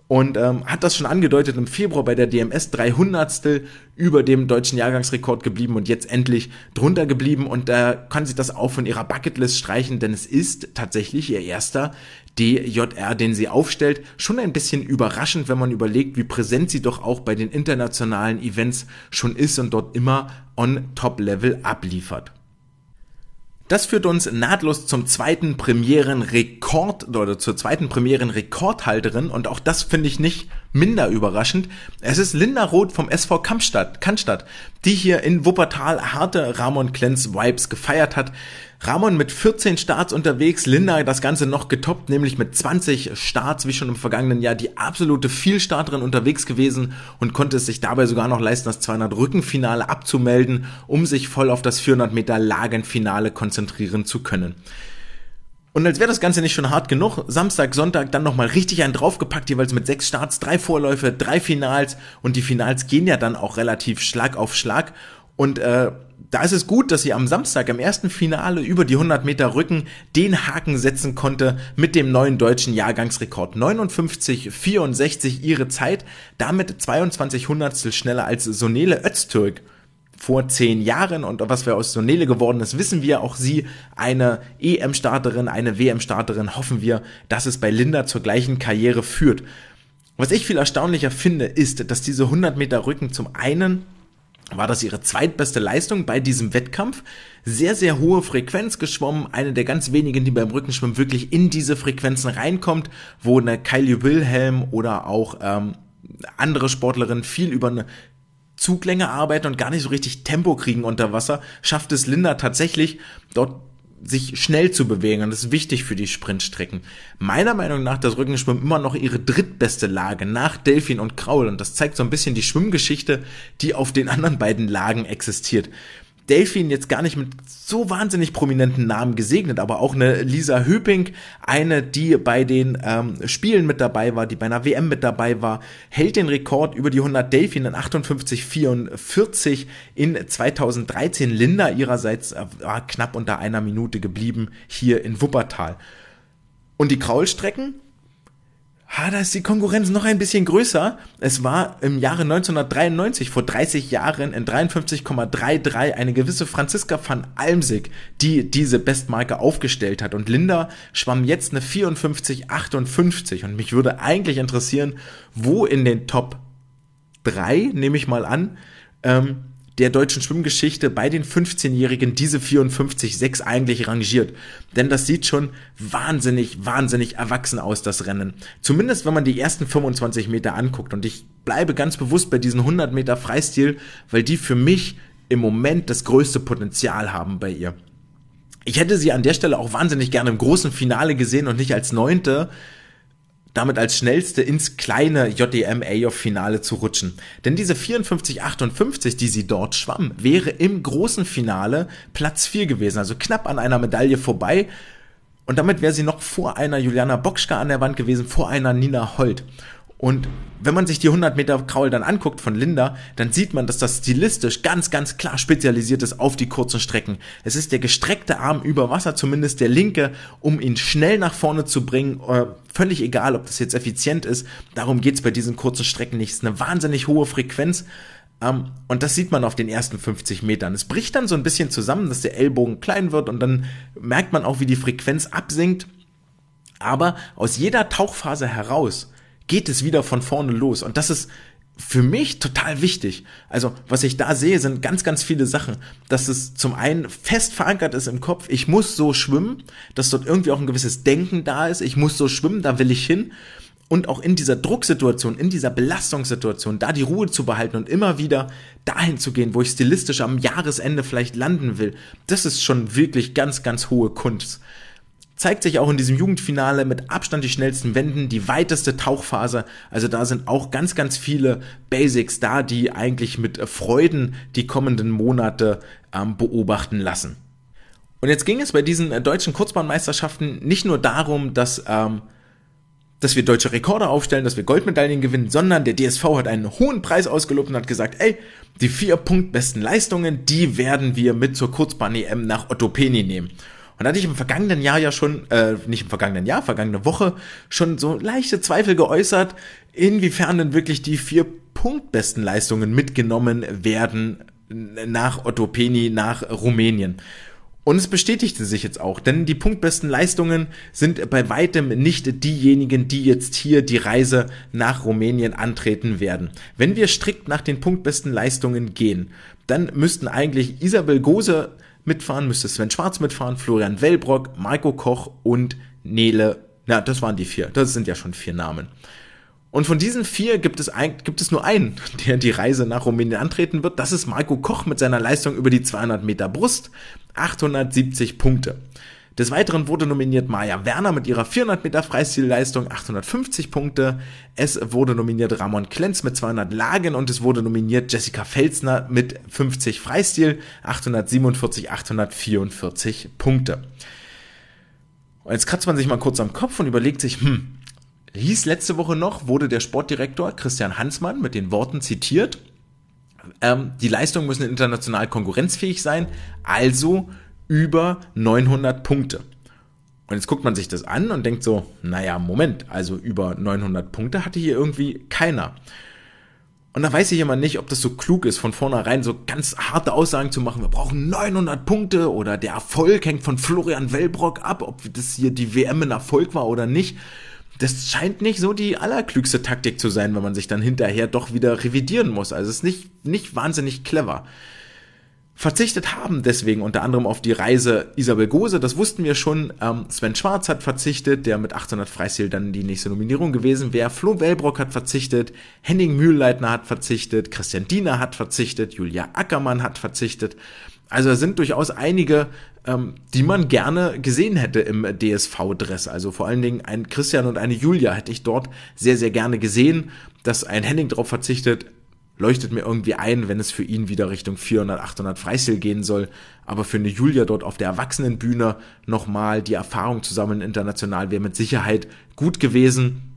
[SPEAKER 1] und ähm, hat das schon angedeutet im Februar bei der DMS 300 über dem deutschen Jahrgangsrekord geblieben und jetzt endlich drunter geblieben und da äh, kann sie das auch von ihrer Bucketlist streichen, denn es ist tatsächlich ihr erster DJR, den sie aufstellt. Schon ein bisschen überraschend, wenn man überlegt, wie präsent sie doch auch bei den internationalen Events schon ist und dort immer on Top Level abliefert. Das führt uns nahtlos zum zweiten Premierenrekord oder zur zweiten Premierenrekordhalterin und auch das finde ich nicht minder überraschend. Es ist Linda Roth vom SV Kampstadt, Cannstatt, die hier in Wuppertal harte Ramon Klenz Vibes gefeiert hat. Ramon mit 14 Starts unterwegs, Linda das Ganze noch getoppt, nämlich mit 20 Starts, wie schon im vergangenen Jahr, die absolute Vielstarterin unterwegs gewesen und konnte es sich dabei sogar noch leisten, das 200 Rückenfinale abzumelden, um sich voll auf das 400 Meter Lagenfinale konzentrieren zu können. Und als wäre das Ganze nicht schon hart genug, Samstag, Sonntag dann nochmal richtig einen draufgepackt, jeweils mit sechs Starts, drei Vorläufe, drei Finals und die Finals gehen ja dann auch relativ Schlag auf Schlag und äh, da ist es gut, dass sie am Samstag im ersten Finale über die 100 Meter Rücken den Haken setzen konnte mit dem neuen deutschen Jahrgangsrekord. 59,64 ihre Zeit, damit 22 Hundertstel schneller als Sonele Öztürk vor zehn Jahren und was wir aus Sonele geworden ist, wissen wir. Auch sie eine EM-Starterin, eine WM-Starterin, hoffen wir, dass es bei Linda zur gleichen Karriere führt. Was ich viel erstaunlicher finde, ist, dass diese 100 Meter Rücken zum einen war das ihre zweitbeste Leistung bei diesem Wettkampf. Sehr, sehr hohe Frequenz geschwommen. Eine der ganz wenigen, die beim Rückenschwimmen wirklich in diese Frequenzen reinkommt, wo eine Kylie Wilhelm oder auch ähm, andere Sportlerinnen viel über eine Zuglänge arbeiten und gar nicht so richtig Tempo kriegen unter Wasser, schafft es Linda tatsächlich, dort sich schnell zu bewegen und das ist wichtig für die Sprintstrecken. Meiner Meinung nach das Rückenschwimmen immer noch ihre drittbeste Lage nach Delfin und Kraul und das zeigt so ein bisschen die Schwimmgeschichte, die auf den [LAUGHS] anderen beiden Lagen existiert. Delfin jetzt gar nicht mit so wahnsinnig prominenten Namen gesegnet, aber auch eine Lisa Höping, eine, die bei den ähm, Spielen mit dabei war, die bei einer WM mit dabei war, hält den Rekord über die 100 Delfin in 58,44 in 2013. Linda ihrerseits äh, war knapp unter einer Minute geblieben hier in Wuppertal. Und die Kraulstrecken, ha, da ist die Konkurrenz noch ein bisschen größer. Es war im Jahre 1993, vor 30 Jahren, in 53,33 eine gewisse Franziska van Almsig, die diese Bestmarke aufgestellt hat. Und Linda schwamm jetzt eine 54,58. Und mich würde eigentlich interessieren, wo in den Top 3, nehme ich mal an, ähm, der deutschen Schwimmgeschichte bei den 15-Jährigen diese 54,6 eigentlich rangiert. Denn das sieht schon wahnsinnig, wahnsinnig erwachsen aus, das Rennen. Zumindest wenn man die ersten 25 Meter anguckt. Und ich bleibe ganz bewusst bei diesen 100 Meter Freistil, weil die für mich im Moment das größte Potenzial haben bei ihr. Ich hätte sie an der Stelle auch wahnsinnig gerne im großen Finale gesehen und nicht als Neunte, damit als schnellste ins kleine JDM A-Off-Finale zu rutschen. Denn diese 54,58, die sie dort schwamm, wäre im großen Finale Platz 4 gewesen, also knapp an einer Medaille vorbei. Und damit wäre sie noch vor einer Juliana Bokschka an der Wand gewesen, vor einer Nina Holt. Und wenn man sich die 100 Meter Kraul dann anguckt von Linda, dann sieht man, dass das stilistisch ganz, ganz klar spezialisiert ist auf die kurzen Strecken. Es ist der gestreckte Arm über Wasser, zumindest der linke, um ihn schnell nach vorne zu bringen. Äh, völlig egal, ob das jetzt effizient ist. Darum geht's bei diesen kurzen Strecken nicht. Es ist eine wahnsinnig hohe Frequenz. Um, ähm, und das sieht man auf den ersten 50 Metern. Es bricht dann so ein bisschen zusammen, dass der Ellbogen klein wird und dann merkt man auch, wie die Frequenz absinkt. Aber aus jeder Tauchphase heraus geht es wieder von vorne los. Und das ist für mich total wichtig. Also, was ich da sehe, sind ganz, ganz viele Sachen. Dass es zum einen fest verankert ist im Kopf, ich muss so schwimmen, dass dort irgendwie auch ein gewisses Denken da ist, ich muss so schwimmen, da will ich hin. Und auch in dieser Drucksituation, in dieser Belastungssituation, da die Ruhe zu behalten und immer wieder dahin zu gehen, wo ich stilistisch am Jahresende vielleicht landen will, das ist schon wirklich ganz, ganz hohe Kunst zeigt sich auch in diesem Jugendfinale mit Abstand die schnellsten Wenden, die weiteste Tauchphase. Also da sind auch ganz, ganz viele Basics da, die eigentlich mit Freuden die kommenden Monate ähm, beobachten lassen. Und jetzt ging es bei diesen äh, deutschen Kurzbahnmeisterschaften nicht nur darum, dass ähm, dass wir deutsche Rekorde aufstellen, dass wir Goldmedaillen gewinnen, sondern der DSV hat einen hohen Preis ausgelobt und hat gesagt, ey, die vier Punkt besten Leistungen, die werden wir mit zur Kurzbahn-EM nach Ottopeni nehmen. Und da hatte ich im vergangenen Jahr ja schon, äh, nicht im vergangenen Jahr, vergangene Woche schon so leichte Zweifel geäußert, inwiefern denn wirklich die vier punktbesten Leistungen mitgenommen werden nach Otto Peni, nach Rumänien. Und es bestätigte sich jetzt auch, denn die punktbesten Leistungen sind bei weitem nicht diejenigen, die jetzt hier die Reise nach Rumänien antreten werden. Wenn wir strikt nach den punktbesten Leistungen gehen, dann müssten eigentlich Isabel Gose mitfahren, müsste Sven Schwarz mitfahren, Florian Wellbrock, Marco Koch und Nele. Na, das waren die vier. Das sind ja schon vier Namen. Und von diesen vier gibt es, ein, gibt es nur einen, [LAUGHS] der die Reise nach Rumänien antreten wird. Das ist Marco Koch mit seiner Leistung über die 200 Meter Brust. 870 Punkte. Des Weiteren wurde nominiert Maja Werner mit ihrer 400 Meter Freistilleistung 850 Punkte. Es wurde nominiert Ramon Klenz mit 200 Lagen und es wurde nominiert Jessica Felsner mit 50 Freistil 847, 844 Punkte. Und jetzt kratzt man sich mal kurz am Kopf und überlegt sich, hm, hieß letzte Woche noch, wurde der Sportdirektor Christian Hansmann mit den Worten zitiert, ähm, die Leistungen müssen international konkurrenzfähig sein, also über 900 Punkte. Und jetzt guckt man sich das an und denkt so, naja, Moment, also über 900 Punkte hatte hier irgendwie keiner. Und da weiß ich immer nicht, ob das so klug ist, von vornherein so ganz harte Aussagen zu machen, wir brauchen 900 Punkte oder der Erfolg hängt von Florian Wellbrock ab, ob das hier die WM ein Erfolg war oder nicht das scheint nicht so die allerklügste Taktik zu sein, wenn man sich dann hinterher doch wieder revidieren muss. Also es ist nicht, nicht wahnsinnig clever. Verzichtet haben deswegen unter anderem auf die Reise Isabel Gose, das wussten wir schon. Ähm, Sven Schwarz hat verzichtet, der mit 800 Freistil dann die nächste Nominierung gewesen wäre. Flo Wellbrock hat verzichtet, Henning Mühlleitner hat verzichtet, Christian Diener hat verzichtet, Julia Ackermann hat verzichtet. Also da sind durchaus einige, ähm, die man gerne gesehen hätte im DSV-Dress. Also vor allen Dingen ein Christian und eine Julia hätte ich dort sehr, sehr gerne gesehen. Dass ein Henning darauf verzichtet, leuchtet mir irgendwie ein, wenn es für ihn wieder Richtung 400, 800 Freistil gehen soll. Aber für eine Julia dort auf der Erwachsenenbühne nochmal die Erfahrung zu sammeln international wäre mit Sicherheit gut gewesen.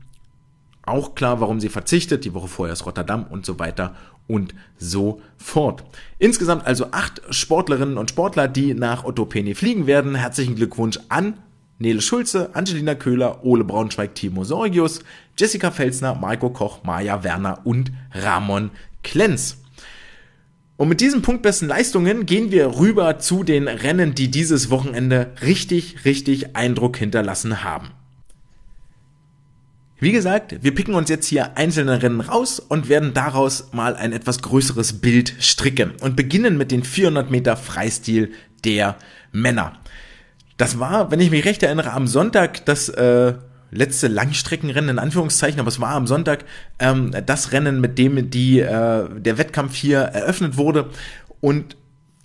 [SPEAKER 1] Auch klar, warum sie verzichtet. Die Woche vorher ist Rotterdam und so weiter und so fort. Insgesamt also acht Sportlerinnen und Sportler, die nach Otto Peni fliegen werden. Herzlichen Glückwunsch an Nele Schulze, Angelina Köhler, Ole Braunschweig, Timo Sorgius, Jessica Felsner, Marco Koch, Maja Werner und Ramon Klenz. Und mit diesen punktbesten Leistungen gehen wir rüber zu den Rennen, die dieses Wochenende richtig, richtig Eindruck hinterlassen haben. Wie gesagt, wir picken uns jetzt hier einzelne Rennen raus und werden daraus mal ein etwas größeres Bild stricken und beginnen mit den 400 Meter Freistil der Männer. Das war, wenn ich mich recht erinnere, am Sonntag das äh, letzte Langstreckenrennen in Anführungszeichen, aber es war am Sonntag ähm, das Rennen, mit dem die äh, der Wettkampf hier eröffnet wurde und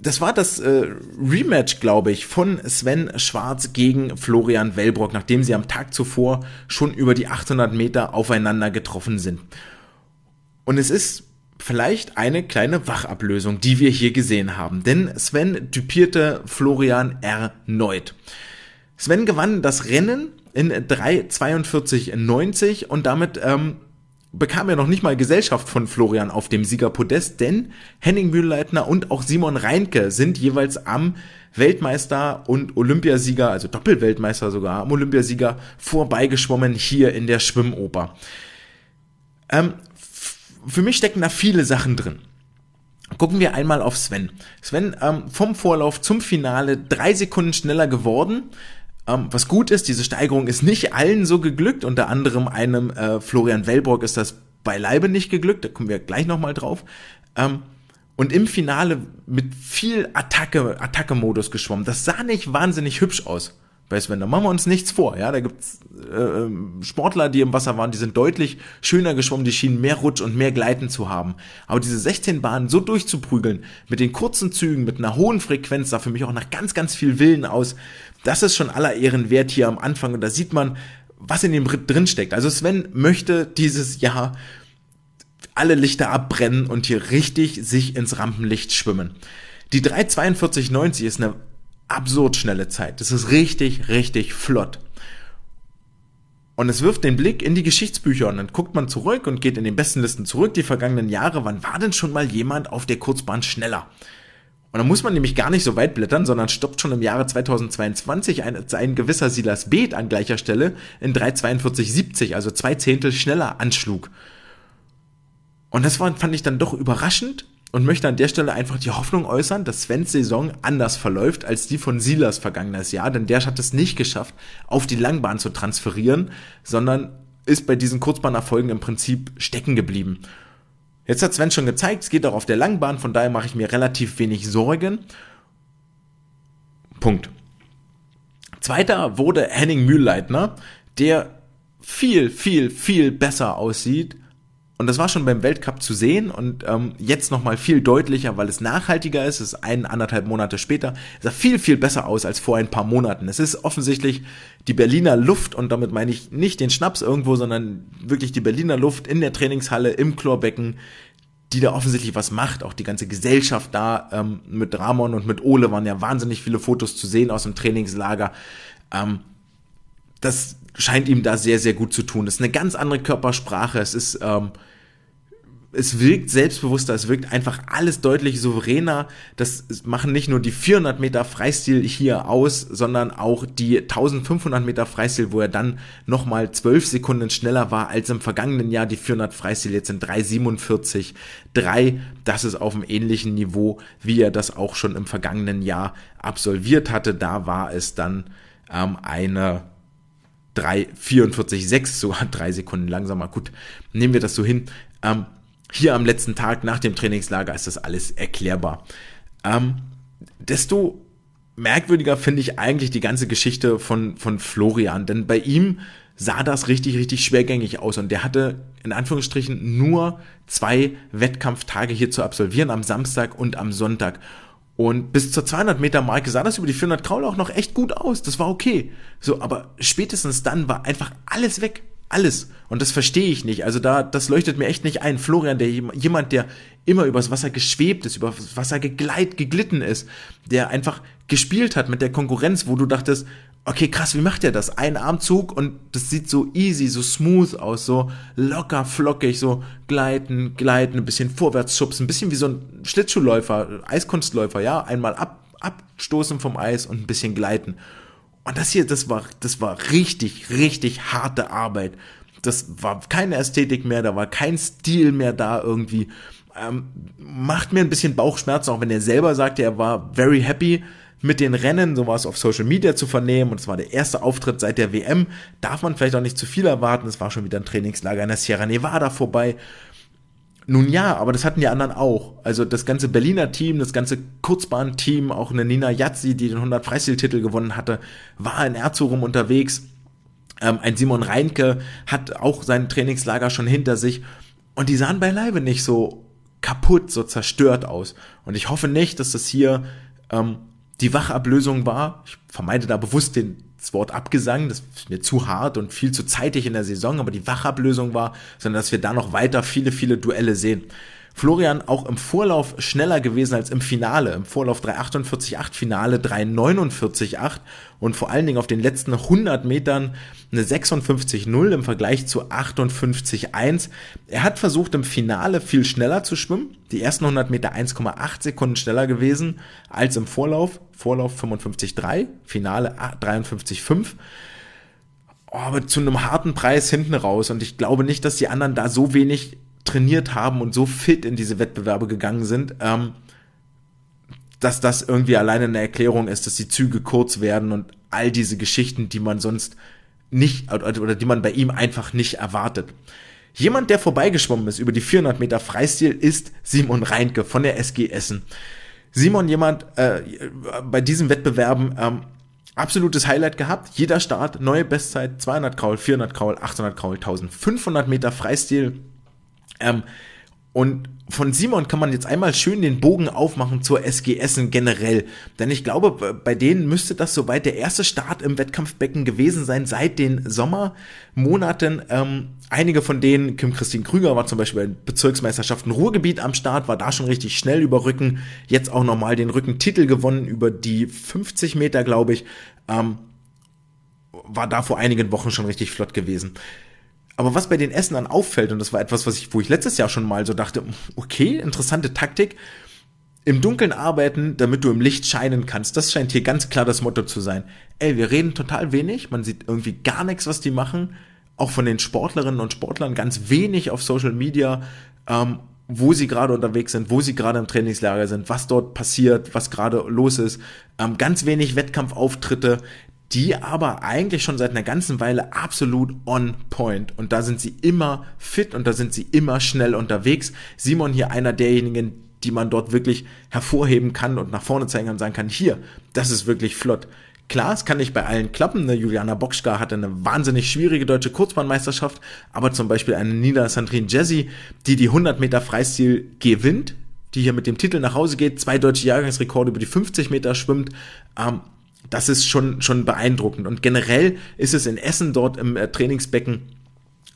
[SPEAKER 1] das war das äh, Rematch, glaube ich, von Sven Schwarz gegen Florian Wellbrock, nachdem sie am Tag zuvor schon über die 800 Meter aufeinander getroffen sind. Und es ist vielleicht eine kleine Wachablösung, die wir hier gesehen haben, denn Sven typierte Florian erneut. Sven gewann das Rennen in 3,42,90 und damit ähm, bekam er noch nicht mal Gesellschaft von Florian auf dem Siegerpodest, denn Henning Mühlleitner und auch Simon Reinke sind jeweils am Weltmeister und Olympiasieger, also Doppelweltmeister sogar, am Olympiasieger vorbeigeschwommen hier in der Schwimmoper. Ähm, für mich stecken da viele Sachen drin. Gucken wir einmal auf Sven. Sven ähm, vom Vorlauf zum Finale drei Sekunden schneller geworden. Ähm, was gut ist, diese Steigerung ist nicht allen so geglückt, unter anderem einem äh, Florian Wellbrock ist das beileibe nicht geglückt, da kommen wir gleich nochmal drauf. Ähm, und im Finale mit viel Attacke, Attacke-Modus geschwommen. Das sah nicht wahnsinnig hübsch aus bei Sven. Da machen wir uns nichts vor. Ja, da gibt's äh, ähm, Sportler, die im Wasser waren, die sind deutlich schöner geschwommen, die schienen mehr Rutsch und mehr Gleiten zu haben. Aber diese 16 Bahnen so durchzuprügeln, mit den kurzen Zügen, mit einer hohen Frequenz, sah für mich auch nach ganz, ganz viel Willen aus das ist schon aller Ehren wert hier am Anfang und da sieht man, was in dem drin steckt. Also Sven möchte dieses Jahr alle Lichter abbrennen und hier richtig sich ins Rampenlicht schwimmen. Die 342,90 ist eine absurd schnelle Zeit. Das ist richtig, richtig flott. Und es wirft den Blick in die Geschichtsbücher und dann guckt man zurück und geht in den besten Listen zurück, die vergangenen Jahre. Wann war denn schon mal jemand auf der Kurzbahn schneller? Und da muss man nämlich gar nicht so weit blättern, sondern stoppt schon im Jahre 2022 ein, ein gewisser Silas Beeth an gleicher Stelle in 3,42,70, also zwei Zehntel schneller anschlug. Und das war, fand ich dann doch überraschend und möchte an der Stelle einfach die Hoffnung äußern, dass Svens Saison anders verläuft als die von Silas vergangenes Jahr, denn der hat es nicht geschafft, auf die Langbahn zu transferieren, sondern ist bei diesen Kurzbahnerfolgen im Prinzip stecken geblieben. Jetzt hat Sven schon gezeigt, es geht auch auf der Langbahn, von daher mache ich mir relativ wenig Sorgen. Punkt. Zweiter wurde Henning Mühlleitner, der viel, viel, viel besser aussieht und das war schon beim Weltcup zu sehen und ähm, jetzt nochmal viel deutlicher, weil es nachhaltiger ist. Es ist ein, anderthalb Monate später. Es sah viel, viel besser aus als vor ein paar Monaten. Es ist offensichtlich die Berliner Luft und damit meine ich nicht den Schnaps irgendwo, sondern wirklich die Berliner Luft in der Trainingshalle, im Chlorbecken, die da offensichtlich was macht. Auch die ganze Gesellschaft da ähm, mit Ramon und mit Ole waren ja wahnsinnig viele Fotos zu sehen aus dem Trainingslager. Ähm, das scheint ihm da sehr, sehr gut zu tun. Das ist eine ganz andere Körpersprache. Es ist ähm, es wirkt selbstbewusster, es wirkt einfach alles deutlich souveräner. Das machen nicht nur die 400 Meter Freistil hier aus, sondern auch die 1500 Meter Freistil, wo er dann nochmal 12 Sekunden schneller war als im vergangenen Jahr. Die 400 Freistil jetzt sind 3,47, 3. Das ist auf einem ähnlichen Niveau, wie er das auch schon im vergangenen Jahr absolviert hatte. Da war es dann ähm, eine 3,44,6, sogar drei Sekunden langsamer. Gut, nehmen wir das so hin. Ähm, hier am letzten Tag nach dem Trainingslager ist das alles erklärbar. Ähm, desto merkwürdiger finde ich eigentlich die ganze Geschichte von, von Florian, denn bei ihm sah das richtig, richtig schwergängig aus und der hatte in Anführungsstrichen nur zwei Wettkampftage hier zu absolvieren, am Samstag und am Sonntag. Und bis zur 200 Meter Marke sah das über die 400 Kraul auch noch echt gut aus. Das war okay. So, aber spätestens dann war einfach alles weg. Alles. Und das verstehe ich nicht. Also da, das leuchtet mir echt nicht ein. Florian, der jemand, der immer übers Wasser geschwebt ist, übers Wasser gegleit, geglitten ist, der einfach gespielt hat mit der Konkurrenz, wo du dachtest, okay, krass, wie macht er das? Ein Armzug und das sieht so easy, so smooth aus, so locker, flockig, so gleiten, gleiten, ein bisschen vorwärts schubsen, ein bisschen wie so ein Schlittschuhläufer, Eiskunstläufer, ja, einmal ab, abstoßen vom Eis und ein bisschen gleiten. Und das hier, das war, das war richtig, richtig harte Arbeit. Das war keine Ästhetik mehr, da war kein Stil mehr da irgendwie. Ähm, macht mir ein bisschen Bauchschmerzen, auch wenn er selber sagte, er war very happy mit den Rennen, so war es auf Social Media zu vernehmen und es war der erste Auftritt seit der WM. Darf man vielleicht auch nicht zu viel erwarten, es war schon wieder ein Trainingslager in der Sierra Nevada vorbei. Nun ja, aber das hatten die anderen auch. Also das ganze Berliner Team, das ganze Kurzbahnteam, auch eine Nina Jazzi, die den 100 Freistil-Titel gewonnen hatte, war in Erzurum unterwegs. Ähm, ein Simon Reinke hat auch sein Trainingslager schon hinter sich. Und die sahen beileibe nicht so kaputt, so zerstört aus. Und ich hoffe nicht, dass das hier ähm, die Wachablösung war. Ich vermeide da bewusst den das Wort Abgesang, das ist mir zu hart und viel zu zeitig in der Saison, aber die Wachablösung war, sondern dass wir da noch weiter viele, viele Duelle sehen. Florian auch im Vorlauf schneller gewesen als im Finale. Im Vorlauf 3,48,8, Finale 3,49,8 und vor allen Dingen auf den letzten 100 Metern eine 56,0 im Vergleich zu 58,1. Er hat versucht im Finale viel schneller zu schwimmen. Die ersten 100 Meter 1,8 Sekunden schneller gewesen als im Vorlauf. Vorlauf 55,3, Finale 53,5 aber zu einem harten Preis hinten raus. Und ich glaube nicht, dass die anderen da so wenig trainiert haben und so fit in diese Wettbewerbe gegangen sind, ähm, dass das irgendwie alleine eine Erklärung ist, dass die Züge kurz werden und all diese Geschichten, die man sonst nicht oder die man bei ihm einfach nicht erwartet. Jemand, der vorbeigeschwommen ist über die 400 Meter Freistil, ist Simon Reinke von der SG Essen. Simon, jemand äh, bei diesen Wettbewerben ähm, absolutes Highlight gehabt. Jeder Start, neue Bestzeit, 200 Kraul, 400 Kraul, 800 Kraul, 1500 Meter Freistil ähm, und von Simon kann man jetzt einmal schön den Bogen aufmachen zur SG Essen generell. Denn ich glaube, bei denen müsste das soweit der erste Start im Wettkampfbecken gewesen sein seit den Sommermonaten. Ähm, einige von denen, Kim Christine Krüger war zum Beispiel bei Bezirksmeisterschaften Ruhrgebiet am Start, war da schon richtig schnell über Rücken. Jetzt auch nochmal den Rückentitel gewonnen über die 50 Meter, glaube ich. Ähm, war da vor einigen Wochen schon richtig flott gewesen. Aber was bei den Essenern auffällt, und das war etwas, was ich, wo ich letztes Jahr schon mal so dachte, okay, interessante Taktik. im Dunkeln arbeiten, damit du im Licht scheinen kannst. Das scheint hier ganz klar das Motto zu sein. Ey, wir reden total wenig, man sieht irgendwie gar nichts, was die machen. Auch von den Sportlerinnen und Sportlern ganz wenig auf Social Media, ähm, wo sie gerade unterwegs sind, wo sie gerade im Trainingslager sind, was dort passiert, was gerade los ist. Ähm, ganz wenig Wettkampfauftritte, die aber eigentlich schon seit einer ganzen Weile absolut on point. Und da sind sie immer fit und da sind sie immer schnell unterwegs. Simon hier einer derjenigen, die man dort wirklich hervorheben kann und nach vorne zeigen und sagen kann, hier, das ist wirklich flott. Klar, es kann nicht bei allen klappen. Eine Juliana Boxka hatte eine wahnsinnig schwierige deutsche Kurzbahnmeisterschaft, aber zum Beispiel eine Nina Sandrine Jesse, die die 100 Meter Freistil gewinnt, die hier mit dem Titel nach Hause geht, zwei deutsche Jahrgangsrekorde über die 50 Meter schwimmt. Ähm, das ist schon, schon beeindruckend. Und generell ist es in Essen dort im äh, Trainingsbecken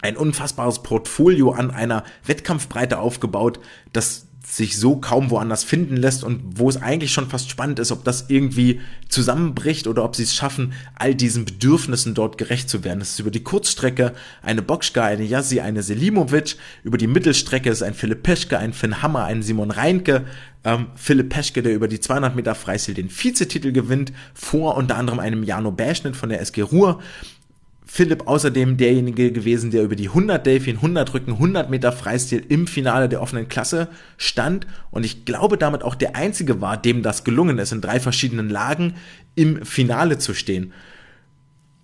[SPEAKER 1] ein unfassbares Portfolio an einer Wettkampfbreite aufgebaut, das sich so kaum woanders finden lässt und wo es eigentlich schon fast spannend ist, ob das irgendwie zusammenbricht oder ob sie es schaffen, all diesen Bedürfnissen dort gerecht zu werden. Es ist über die Kurzstrecke eine Bokschka, eine Jassi, eine Selimovic, über die Mittelstrecke ist ein Philipp Peschke, ein Finn Hammer, ein Simon Reinke, ähm, Philipp Peschke, der über die 200 Meter Freistil den Vizetitel gewinnt, vor unter anderem einem Jano Bäschnitt von der SG Ruhr. Philipp außerdem derjenige gewesen, der über die 100 Delfin, 100 Rücken, 100 Meter Freistil im Finale der offenen Klasse stand und ich glaube damit auch der einzige war, dem das gelungen ist, in drei verschiedenen Lagen im Finale zu stehen.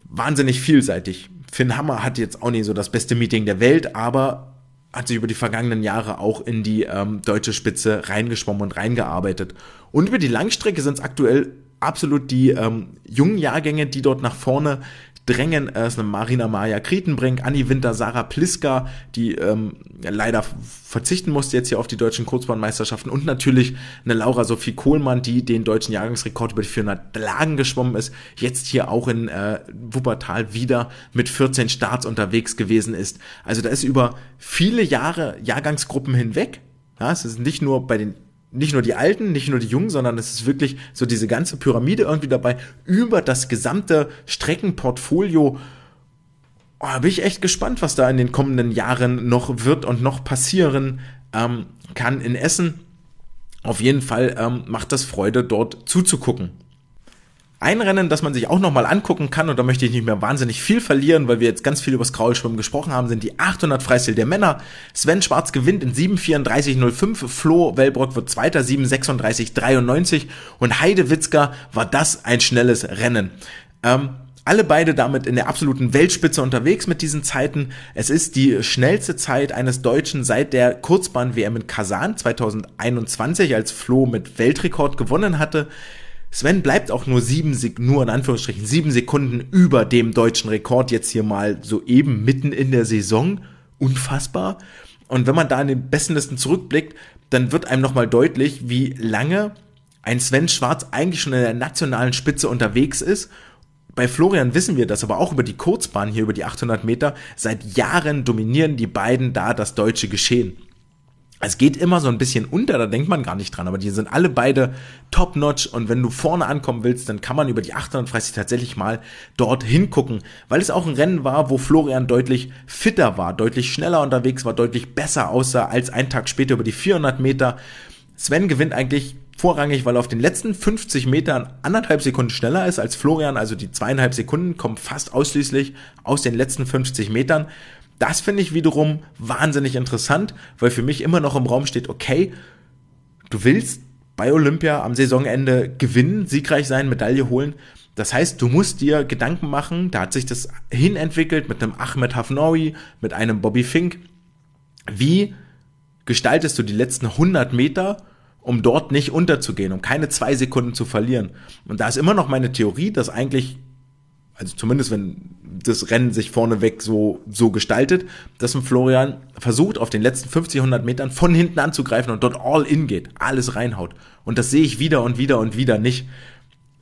[SPEAKER 1] Wahnsinnig vielseitig. Finn Hammer hat jetzt auch nicht so das beste Meeting der Welt, aber hat sich über die vergangenen Jahre auch in die ähm, deutsche Spitze reingeschwommen und reingearbeitet. Und über die Langstrecke sind es aktuell absolut die ähm, jungen Jahrgänge, die dort nach vorne drängen. Es ist eine Marina Maja Krietenbrink, Anni Winter, Sarah Pliska, die ähm, leider verzichten musste jetzt hier auf die deutschen Kurzbahnmeisterschaften und natürlich eine Laura Sophie Kohlmann, die den deutschen Jahrgangsrekord über die 400 Lagen geschwommen ist, jetzt hier auch in äh, Wuppertal wieder mit 14 Starts unterwegs gewesen ist. Also da ist über viele Jahre Jahrgangsgruppen hinweg ja, es ist nicht nur bei den nicht nur die Alten, nicht nur die Jungen, sondern es ist wirklich so diese ganze Pyramide irgendwie dabei über das gesamte Streckenportfolio. Oh, bin ich echt gespannt, was da in den kommenden Jahren noch wird und noch passieren ähm, kann in Essen. Auf jeden Fall ähm, macht das Freude, dort zuzugucken. Ein Rennen, das man sich auch nochmal angucken kann, und da möchte ich nicht mehr wahnsinnig viel verlieren, weil wir jetzt ganz viel über das Kraulschwimmen gesprochen haben, sind die 800 Freistil der Männer. Sven Schwarz gewinnt in 7.34.05, Flo Wellbrock wird Zweiter, 7.36.93 und Heide Witzka war das ein schnelles Rennen. Ähm, alle beide damit in der absoluten Weltspitze unterwegs mit diesen Zeiten. Es ist die schnellste Zeit eines Deutschen seit der Kurzbahn-WM in Kasan 2021, als Flo mit Weltrekord gewonnen hatte. Sven bleibt auch nur sieben, nur in Anführungsstrichen sieben Sekunden über dem deutschen Rekord jetzt hier mal so eben mitten in der Saison. Unfassbar. Und wenn man da in den besten Listen zurückblickt, dann wird einem nochmal deutlich, wie lange ein Sven Schwarz eigentlich schon in der nationalen Spitze unterwegs ist. Bei Florian wissen wir das, aber auch über die Kurzbahn hier, über die 800 Meter. Seit Jahren dominieren die beiden da das deutsche Geschehen. Es geht immer so ein bisschen unter, da denkt man gar nicht dran, aber die sind alle beide top-notch und wenn du vorne ankommen willst, dann kann man über die 830 tatsächlich mal dort hingucken, weil es auch ein Rennen war, wo Florian deutlich fitter war, deutlich schneller unterwegs war, deutlich besser aussah als ein Tag später über die 400 Meter. Sven gewinnt eigentlich vorrangig, weil er auf den letzten 50 Metern anderthalb Sekunden schneller ist als Florian, also die zweieinhalb Sekunden kommen fast ausschließlich aus den letzten 50 Metern. Das finde ich wiederum wahnsinnig interessant, weil für mich immer noch im Raum steht, okay, du willst bei Olympia am Saisonende gewinnen, siegreich sein, Medaille holen. Das heißt, du musst dir Gedanken machen, da hat sich das hinentwickelt mit einem Ahmed Hafnaoui, mit einem Bobby Fink. Wie gestaltest du die letzten 100 Meter, um dort nicht unterzugehen, um keine zwei Sekunden zu verlieren? Und da ist immer noch meine Theorie, dass eigentlich also zumindest wenn das Rennen sich vorneweg so, so gestaltet, dass ein Florian versucht, auf den letzten 50, 100 Metern von hinten anzugreifen und dort all in geht, alles reinhaut. Und das sehe ich wieder und wieder und wieder nicht.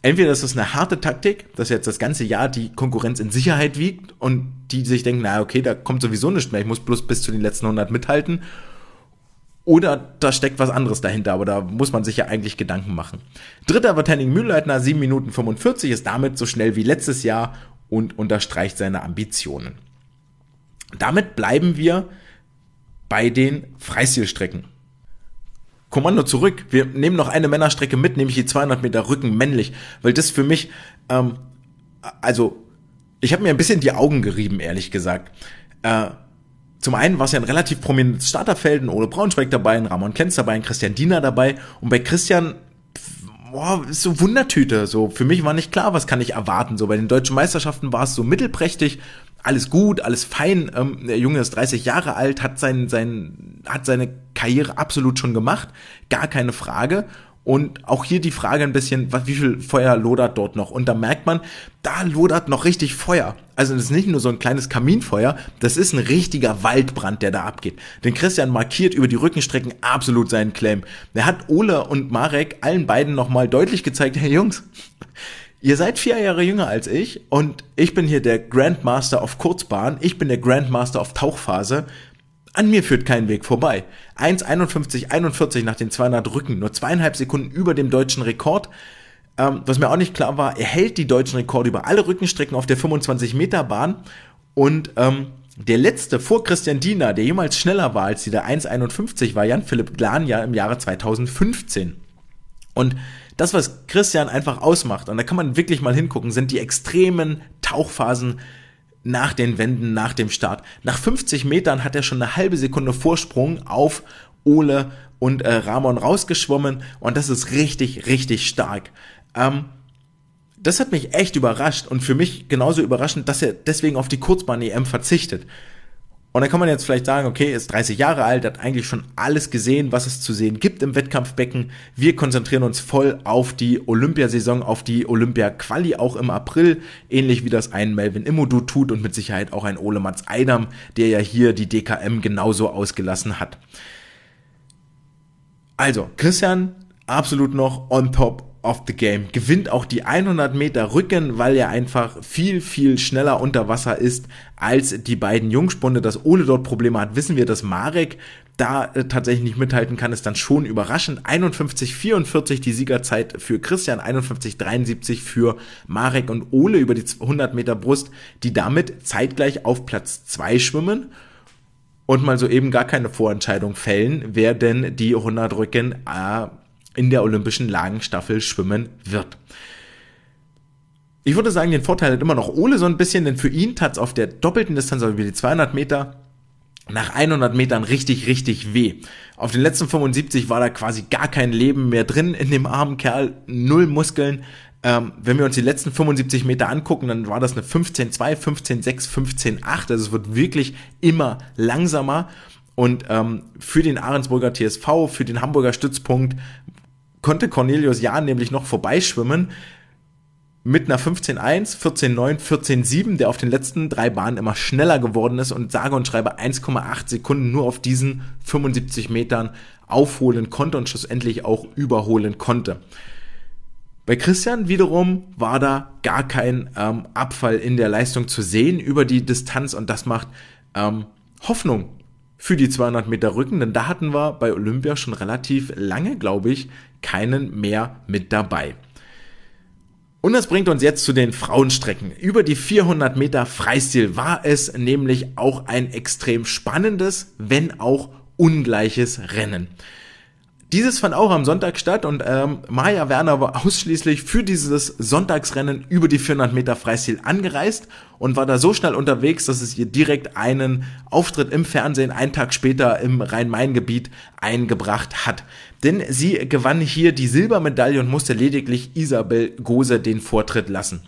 [SPEAKER 1] Entweder ist das eine harte Taktik, dass jetzt das ganze Jahr die Konkurrenz in Sicherheit wiegt und die sich denken, na okay, da kommt sowieso nichts mehr, ich muss bloß bis zu den letzten 100 mithalten. Oder da steckt was anderes dahinter, aber da muss man sich ja eigentlich Gedanken machen. Dritter wird Henning Mühlleitner, 7 Minuten 45, ist damit so schnell wie letztes Jahr und unterstreicht seine Ambitionen. Damit bleiben wir bei den Freistilstrecken. Kommando zurück, wir nehmen noch eine Männerstrecke mit, nämlich die 200 Meter Rücken männlich, weil das für mich, ähm, also ich habe mir ein bisschen die Augen gerieben, ehrlich gesagt. Äh, zum einen war es ja ein relativ prominentes Starterfeld, ein Ole Braunschweig dabei, ein Ramon Klenz dabei, ein Christian Diener dabei und bei Christian boah, ist so Wundertüte. So, für mich war nicht klar, was kann ich erwarten. So, bei den deutschen Meisterschaften war es so mittelprächtig, alles gut, alles fein. Ähm, der Junge ist 30 Jahre alt, hat sein, sein, hat seine Karriere absolut schon gemacht, gar keine Frage. Und auch hier die Frage ein bisschen, was, wie viel Feuer lodert dort noch? Und da merkt man, da lodert noch richtig Feuer. Also das ist nicht nur so ein kleines Kaminfeuer, das ist ein richtiger Waldbrand, der da abgeht. Denn Christian markiert über die Rückenstrecken absolut seinen Claim. Er hat Ole und Marek allen beiden nochmal deutlich gezeigt, hey Jungs, Ihr seid vier Jahre jünger als ich und ich bin hier der Grandmaster auf Kurzbahn, ich bin der Grandmaster auf Tauchphase an mir führt kein Weg vorbei. 1,51,41 nach den 200 Rücken, nur zweieinhalb Sekunden über dem deutschen Rekord. Ähm, was mir auch nicht klar war, er hält die deutschen Rekorde über alle Rückenstrecken auf der 25 Meter Bahn und ähm, der letzte vor Christian Diener, der jemals schneller war als dieser 1,51, war Jan-Philipp Glan ja im Jahre 2015. Und das, was Christian einfach ausmacht, und da kann man wirklich mal hingucken, sind die extremen Tauchphasen nach den Wänden, nach dem Start. Nach 50 Metern hat er schon eine halbe Sekunde Vorsprung auf Ole und äh, Ramon rausgeschwommen und das ist richtig, richtig stark. Ähm, das hat mich echt überrascht und für mich genauso überraschend, dass er deswegen auf die Kurzbahn-EM verzichtet. Und dann kann man jetzt vielleicht sagen, okay, ist 30 Jahre alt, hat eigentlich schon alles gesehen, was es zu sehen gibt im Wettkampfbecken. Wir konzentrieren uns voll auf die Olympiasaison, auf die Olympia-Quali auch im April, ähnlich wie das ein Melvin Immodu tut und mit Sicherheit auch ein Ole Mats Eidam, der ja hier die DKM genauso ausgelassen hat. Also, Christian absolut noch on top of the game. Gewinnt auch die 100 Meter Rücken, weil er einfach viel, viel schneller unter Wasser ist als die beiden Jungspunde. Dass Ole dort Probleme hat, wissen wir, dass Marek da äh, tatsächlich nicht mithalten kann, ist dann schon überraschend. 51,44 die Siegerzeit für Christian, 51,73 für Marek und Ole über die 100 Meter Brust, die damit zeitgleich auf Platz 2 schwimmen und mal so eben gar keine Vorentscheidung fällen, wer denn die 100 Rücken äh, in der olympischen Lagenstaffel schwimmen wird. Ich würde sagen, den Vorteil hat immer noch Ole so ein bisschen, denn für ihn tat es auf der doppelten Distanz, also wie die 200 Meter, nach 100 Metern richtig, richtig weh. Auf den letzten 75 war da quasi gar kein Leben mehr drin in dem armen Kerl, null Muskeln. Ähm, wenn wir uns die letzten 75 Meter angucken, dann war das eine 15-2, 15-6, 15-8. Also es wird wirklich immer langsamer. Und ähm, für den Ahrensburger TSV, für den Hamburger Stützpunkt konnte Cornelius Jahn nämlich noch vorbeischwimmen mit einer 15.1, 14.9, 14.7, der auf den letzten drei Bahnen immer schneller geworden ist und sage und schreibe 1,8 Sekunden nur auf diesen 75 Metern aufholen konnte und schlussendlich auch überholen konnte. Bei Christian wiederum war da gar kein ähm, Abfall in der Leistung zu sehen über die Distanz und das macht ähm, Hoffnung für die 200 Meter Rücken, denn da hatten wir bei Olympia schon relativ lange, glaube ich, keinen mehr mit dabei. Und das bringt uns jetzt zu den Frauenstrecken. Über die 400 Meter Freistil war es nämlich auch ein extrem spannendes, wenn auch ungleiches Rennen. Dieses fand auch am Sonntag statt und ähm, Maja Werner war ausschließlich für dieses Sonntagsrennen über die 400 Meter Freistil angereist und war da so schnell unterwegs, dass es ihr direkt einen Auftritt im Fernsehen einen Tag später im Rhein-Main-Gebiet eingebracht hat. Denn sie gewann hier die Silbermedaille und musste lediglich Isabel Gose den Vortritt lassen.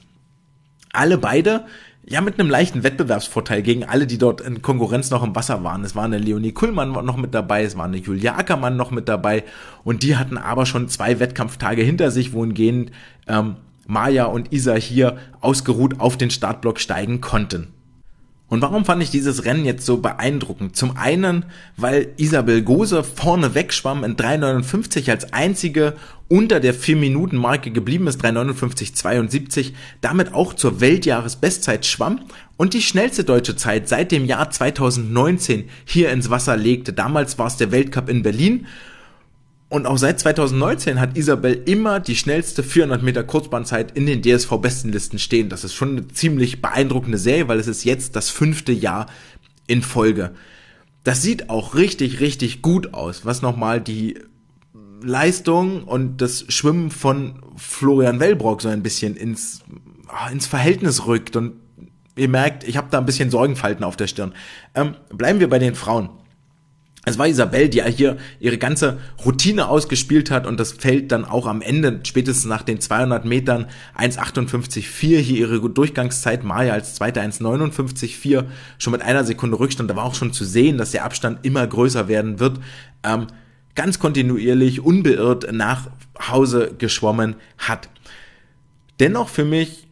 [SPEAKER 1] Alle beide ja, mit einem leichten Wettbewerbsvorteil gegen alle, die dort in Konkurrenz noch im Wasser waren. Es war eine Leonie Kuhlmann noch mit dabei, es war eine Julia Ackermann noch mit dabei und die hatten aber schon zwei Wettkampftage hinter sich, wohingehend ähm, Maja und Isa hier ausgeruht auf den Startblock steigen konnten. Und warum fand ich dieses Rennen jetzt so beeindruckend? Zum einen, weil Isabel Gose vorne wegschwamm in 3,59 als einzige unter der 4-Minuten-Marke geblieben ist, 3,59,72, damit auch zur Weltjahresbestzeit schwamm und die schnellste deutsche Zeit seit dem Jahr 2019 hier ins Wasser legte. Damals war es der Weltcup in Berlin und auch seit 2019 hat Isabel immer die schnellste 400 Meter Kurzbahnzeit in den DSV-Bestenlisten stehen. Das ist schon eine ziemlich beeindruckende Serie, weil es ist jetzt das fünfte Jahr in Folge. Das sieht auch richtig, richtig gut aus, was nochmal die Leistung und das Schwimmen von Florian Wellbrock so ein bisschen ins, ah, ins Verhältnis rückt und ihr merkt, ich habe da ein bisschen Sorgenfalten auf der Stirn. Ähm, bleiben wir bei den Frauen. Es war Isabel, die hier ihre ganze Routine ausgespielt hat und das fällt dann auch am Ende, spätestens nach den 200 Metern 1,58,4 hier ihre Durchgangszeit, Maya als Zweiter 1,59,4, schon mit einer Sekunde Rückstand, da war auch schon zu sehen, dass der Abstand immer größer werden wird, ähm, ganz kontinuierlich, unbeirrt nach Hause geschwommen hat. Dennoch für mich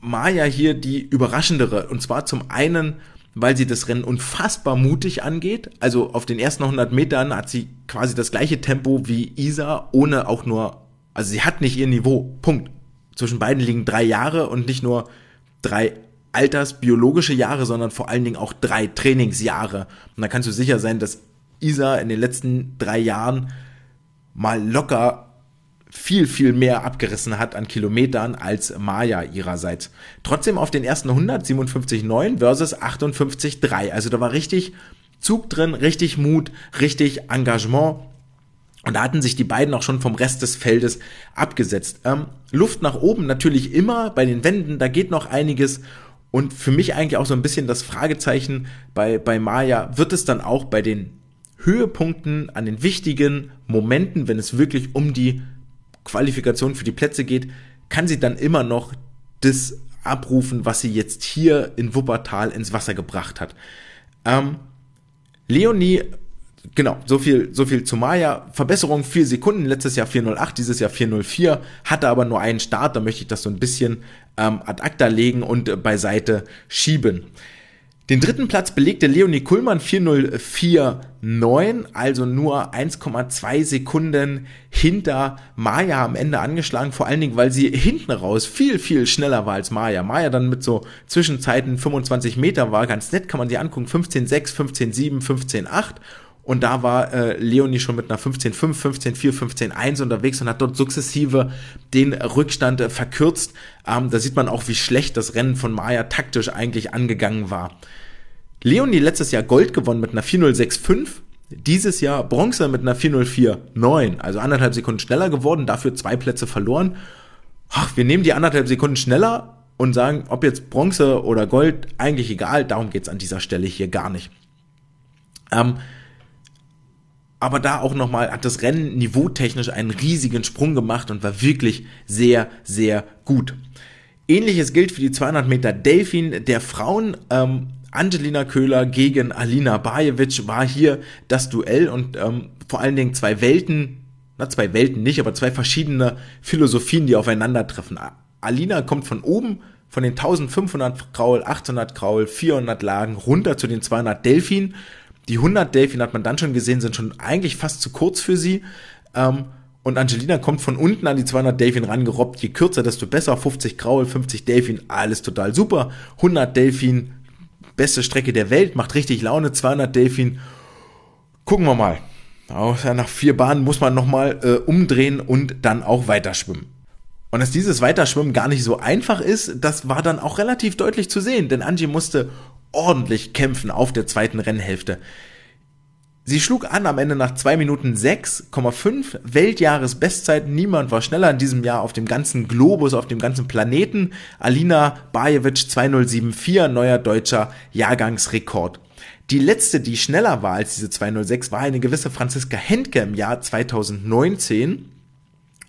[SPEAKER 1] Maya hier die überraschendere und zwar zum einen weil sie das Rennen unfassbar mutig angeht. Also auf den ersten 100 Metern hat sie quasi das gleiche Tempo wie Isa, ohne auch nur, also sie hat nicht ihr Niveau. Punkt. Zwischen beiden liegen drei Jahre und nicht nur drei altersbiologische Jahre, sondern vor allen Dingen auch drei Trainingsjahre. Und da kannst du sicher sein, dass Isa in den letzten drei Jahren mal locker viel, viel mehr abgerissen hat an Kilometern als Maya ihrerseits. Trotzdem auf den ersten 100 57,9 versus 58,3. Also da war richtig Zug drin, richtig Mut, richtig Engagement. Und da hatten sich die beiden auch schon vom Rest des Feldes abgesetzt. Ähm, Luft nach oben natürlich immer bei den Wänden, da geht noch einiges. Und für mich eigentlich auch so ein bisschen das Fragezeichen bei, bei Maya, wird es dann auch bei den Höhepunkten, an den wichtigen Momenten, wenn es wirklich um die Qualifikation für die Plätze geht, kann sie dann immer noch das abrufen, was sie jetzt hier in Wuppertal ins Wasser gebracht hat. Ähm, Leonie, genau, so viel, so viel zu Maya. Verbesserung vier Sekunden, letztes Jahr 408, dieses Jahr 404, hatte aber nur einen Start, da möchte ich das so ein bisschen ähm, ad acta legen und äh, beiseite schieben. Den dritten Platz belegte Leonie Kuhlmann 4049, also nur 1,2 Sekunden hinter Maya am Ende angeschlagen, vor allen Dingen, weil sie hinten raus viel, viel schneller war als Maya. Maya dann mit so Zwischenzeiten 25 Meter war, ganz nett, kann man sich angucken, 15,6, 15,7, 15,8 und da war äh, Leonie schon mit einer 15,5, 15,4, 15,1 unterwegs und hat dort sukzessive den Rückstand äh, verkürzt. Ähm, da sieht man auch, wie schlecht das Rennen von Maya taktisch eigentlich angegangen war. Leonie letztes Jahr Gold gewonnen mit einer 4065. Dieses Jahr Bronze mit einer 4049. Also anderthalb Sekunden schneller geworden, dafür zwei Plätze verloren. Ach, wir nehmen die anderthalb Sekunden schneller und sagen, ob jetzt Bronze oder Gold, eigentlich egal. Darum geht's an dieser Stelle hier gar nicht. Ähm, aber da auch nochmal hat das Rennen niveautechnisch einen riesigen Sprung gemacht und war wirklich sehr, sehr gut. Ähnliches gilt für die 200 Meter Delfin der Frauen. Ähm, Angelina Köhler gegen Alina Bajevic war hier das Duell und ähm, vor allen Dingen zwei Welten, na zwei Welten nicht, aber zwei verschiedene Philosophien, die aufeinandertreffen. Alina kommt von oben, von den 1500 Kraul, 800 Kraul, 400 Lagen runter zu den 200 Delfin die 100 Delfin hat man dann schon gesehen, sind schon eigentlich fast zu kurz für sie. Ähm, und Angelina kommt von unten an die 200 Delfin rangerobbt. Je kürzer, desto besser. 50 Graul, 50 Delfin, alles total super. 100 Delfin, beste Strecke der Welt, macht richtig Laune. 200 Delfin, gucken wir mal. Auch nach vier Bahnen muss man nochmal äh, umdrehen und dann auch weiterschwimmen. Und dass dieses Weiterschwimmen gar nicht so einfach ist, das war dann auch relativ deutlich zu sehen, denn Angie musste ordentlich kämpfen auf der zweiten Rennhälfte. Sie schlug an am Ende nach 2 Minuten 6,5 Weltjahresbestzeit. Niemand war schneller in diesem Jahr auf dem ganzen Globus, auf dem ganzen Planeten. Alina Bajevic 2074, neuer deutscher Jahrgangsrekord. Die letzte, die schneller war als diese 206, war eine gewisse Franziska Hentke im Jahr 2019.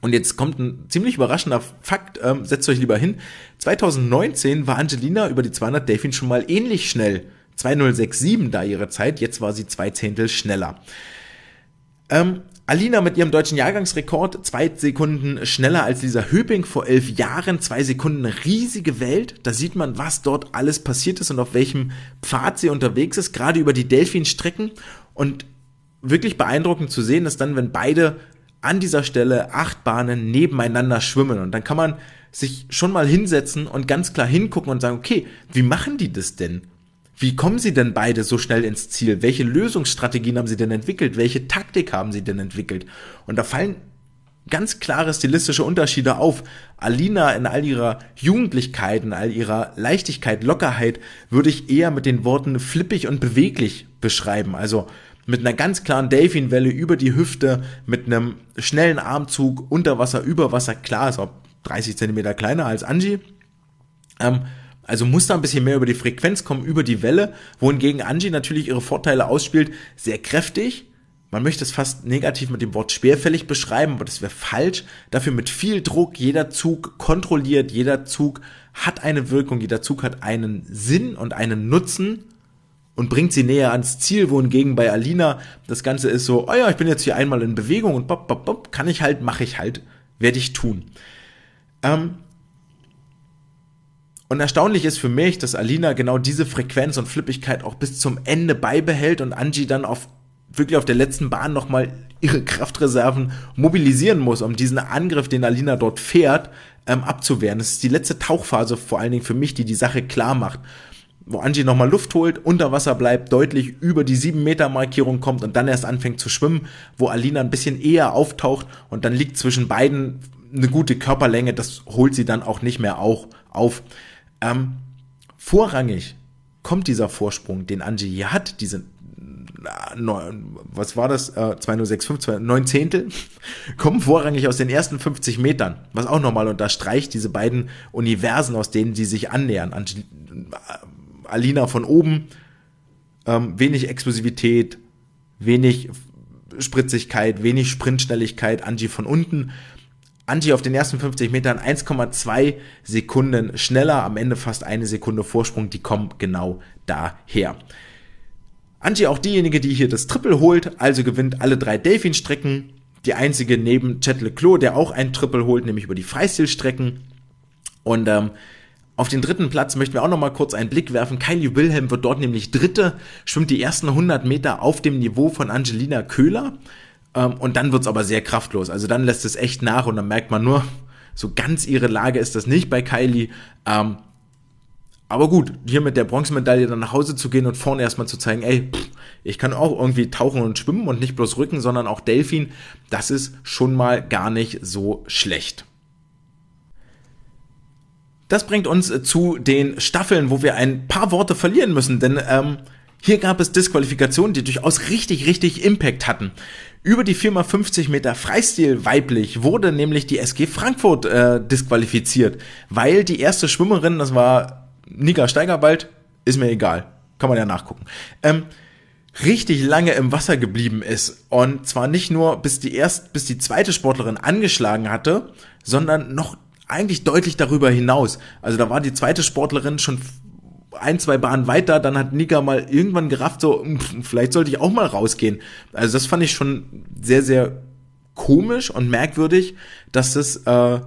[SPEAKER 1] Und jetzt kommt ein ziemlich überraschender Fakt, ähm, setzt euch lieber hin. 2019 war Angelina über die 200 Delfin schon mal ähnlich schnell. 2067 da ihre Zeit, jetzt war sie zwei Zehntel schneller. Ähm, Alina mit ihrem deutschen Jahrgangsrekord, zwei Sekunden schneller als Lisa Höping vor elf Jahren, zwei Sekunden riesige Welt. Da sieht man, was dort alles passiert ist und auf welchem Pfad sie unterwegs ist, gerade über die Delfin-Strecken. Und wirklich beeindruckend zu sehen ist dann, wenn beide an dieser Stelle acht Bahnen nebeneinander schwimmen. Und dann kann man sich schon mal hinsetzen und ganz klar hingucken und sagen, okay, wie machen die das denn? Wie kommen sie denn beide so schnell ins Ziel? Welche Lösungsstrategien haben sie denn entwickelt? Welche Taktik haben sie denn entwickelt? Und da fallen ganz klare stilistische Unterschiede auf. Alina in all ihrer Jugendlichkeit, in all ihrer Leichtigkeit, Lockerheit würde ich eher mit den Worten flippig und beweglich beschreiben. Also mit einer ganz klaren Delfinwelle über die Hüfte, mit einem schnellen Armzug, unter Wasser, über Wasser, klar, ist auch 30 Zentimeter kleiner als Angie. Ähm, also muss da ein bisschen mehr über die Frequenz kommen, über die Welle, wohingegen Angie natürlich ihre Vorteile ausspielt, sehr kräftig. Man möchte es fast negativ mit dem Wort schwerfällig beschreiben, aber das wäre falsch. Dafür mit viel Druck, jeder Zug kontrolliert, jeder Zug hat eine Wirkung, jeder Zug hat einen Sinn und einen Nutzen und bringt sie näher ans Ziel, wohingegen bei Alina das Ganze ist so, oh ja, ich bin jetzt hier einmal in Bewegung und bop, bop, bop, kann ich halt, mache ich halt, werde ich tun. Ähm, und erstaunlich ist für mich, dass Alina genau diese Frequenz und Flippigkeit auch bis zum Ende beibehält und Angie dann auf wirklich auf der letzten Bahn nochmal ihre Kraftreserven mobilisieren muss, um diesen Angriff, den Alina dort fährt, ähm, abzuwehren. Das ist die letzte Tauchphase vor allen Dingen für mich, die die Sache klar macht. Wo Angie nochmal Luft holt, unter Wasser bleibt, deutlich über die 7 Meter Markierung kommt und dann erst anfängt zu schwimmen, wo Alina ein bisschen eher auftaucht und dann liegt zwischen beiden eine gute Körperlänge, das holt sie dann auch nicht mehr auch auf. Ähm, vorrangig kommt dieser Vorsprung, den Angie hier hat, diese was war das, äh, 2065, 9 Zehntel, [LAUGHS] kommen vorrangig aus den ersten 50 Metern, was auch nochmal unterstreicht diese beiden Universen, aus denen sie sich annähern. Ange Alina von oben, ähm, wenig Explosivität, wenig Spritzigkeit, wenig Sprintschnelligkeit, Angie von unten Angie auf den ersten 50 Metern 1,2 Sekunden schneller, am Ende fast eine Sekunde Vorsprung, die kommen genau daher. Angie auch diejenige, die hier das Triple holt, also gewinnt alle drei Delfin-Strecken. Die einzige neben Chet Leclos, der auch ein Triple holt, nämlich über die Freistilstrecken. Und ähm, auf den dritten Platz möchten wir auch noch mal kurz einen Blick werfen. Kylie Wilhelm wird dort nämlich Dritte, schwimmt die ersten 100 Meter auf dem Niveau von Angelina Köhler. Ähm, und dann wird's aber sehr kraftlos. Also dann lässt es echt nach und dann merkt man nur, so ganz ihre Lage ist das nicht bei Kylie. Ähm, aber gut, hier mit der Bronzemedaille dann nach Hause zu gehen und vorne erstmal zu zeigen, ey, pff, ich kann auch irgendwie tauchen und schwimmen und nicht bloß Rücken, sondern auch Delfin, das ist schon mal gar nicht so schlecht. Das bringt uns äh, zu den Staffeln, wo wir ein paar Worte verlieren müssen, denn ähm, hier gab es Disqualifikationen, die durchaus richtig, richtig Impact hatten. Über die Firma 50 Meter Freistil weiblich wurde nämlich die SG Frankfurt äh, disqualifiziert, weil die erste Schwimmerin, das war Nika Steigerwald, ist mir egal, kann man ja nachgucken, ähm, richtig lange im Wasser geblieben ist und zwar nicht nur bis die erst bis die zweite Sportlerin angeschlagen hatte, sondern noch eigentlich deutlich darüber hinaus. Also da war die zweite Sportlerin schon ein, zwei Bahnen weiter, dann hat Nika mal irgendwann gerafft, so, vielleicht sollte ich auch mal rausgehen. Also das fand ich schon sehr, sehr komisch und merkwürdig, dass das, äh,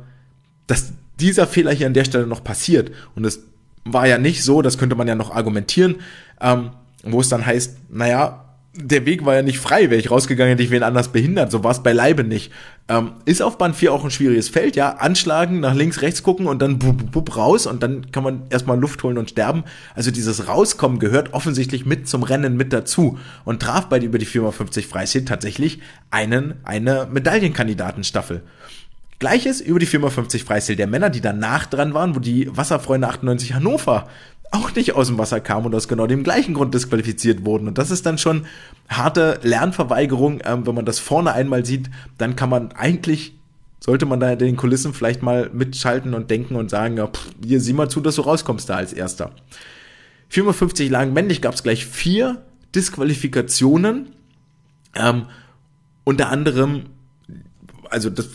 [SPEAKER 1] dass dieser Fehler hier an der Stelle noch passiert. Und es war ja nicht so, das könnte man ja noch argumentieren, ähm, wo es dann heißt, naja, der Weg war ja nicht frei, wäre ich rausgegangen, hätte ich wen anders behindert. So war es beileibe nicht. Ähm, ist auf Band 4 auch ein schwieriges Feld, ja. Anschlagen, nach links, rechts gucken und dann bub, bub, raus und dann kann man erstmal Luft holen und sterben. Also dieses Rauskommen gehört offensichtlich mit zum Rennen mit dazu und traf bei über die 4x50 Freistil tatsächlich einen, eine Medaillenkandidatenstaffel. Gleiches über die 4x50 Freistil der Männer, die danach dran waren, wo die Wasserfreunde 98 Hannover auch nicht aus dem Wasser kamen und aus genau dem gleichen Grund disqualifiziert wurden. Und das ist dann schon harte Lernverweigerung. Ähm, wenn man das vorne einmal sieht, dann kann man eigentlich, sollte man da den Kulissen vielleicht mal mitschalten und denken und sagen, ja, pff, hier sieh mal zu, dass du rauskommst da als Erster. 450 lang männlich gab es gleich vier Disqualifikationen. Ähm, unter anderem also das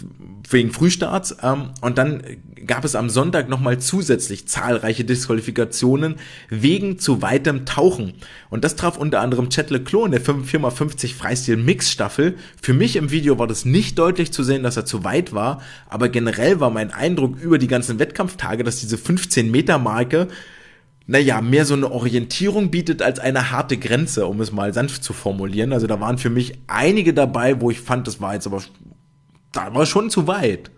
[SPEAKER 1] wegen Frühstarts. Ähm, und dann gab es am Sonntag nochmal zusätzlich zahlreiche Disqualifikationen wegen zu weitem Tauchen. Und das traf unter anderem Chet Leclos in der 4x50 Freistil Mix Staffel. Für mich im Video war das nicht deutlich zu sehen, dass er zu weit war, aber generell war mein Eindruck über die ganzen Wettkampftage, dass diese 15 Meter Marke naja, mehr so eine Orientierung bietet als eine harte Grenze, um es mal sanft zu formulieren. Also da waren für mich einige dabei, wo ich fand, das war jetzt aber da war schon zu weit.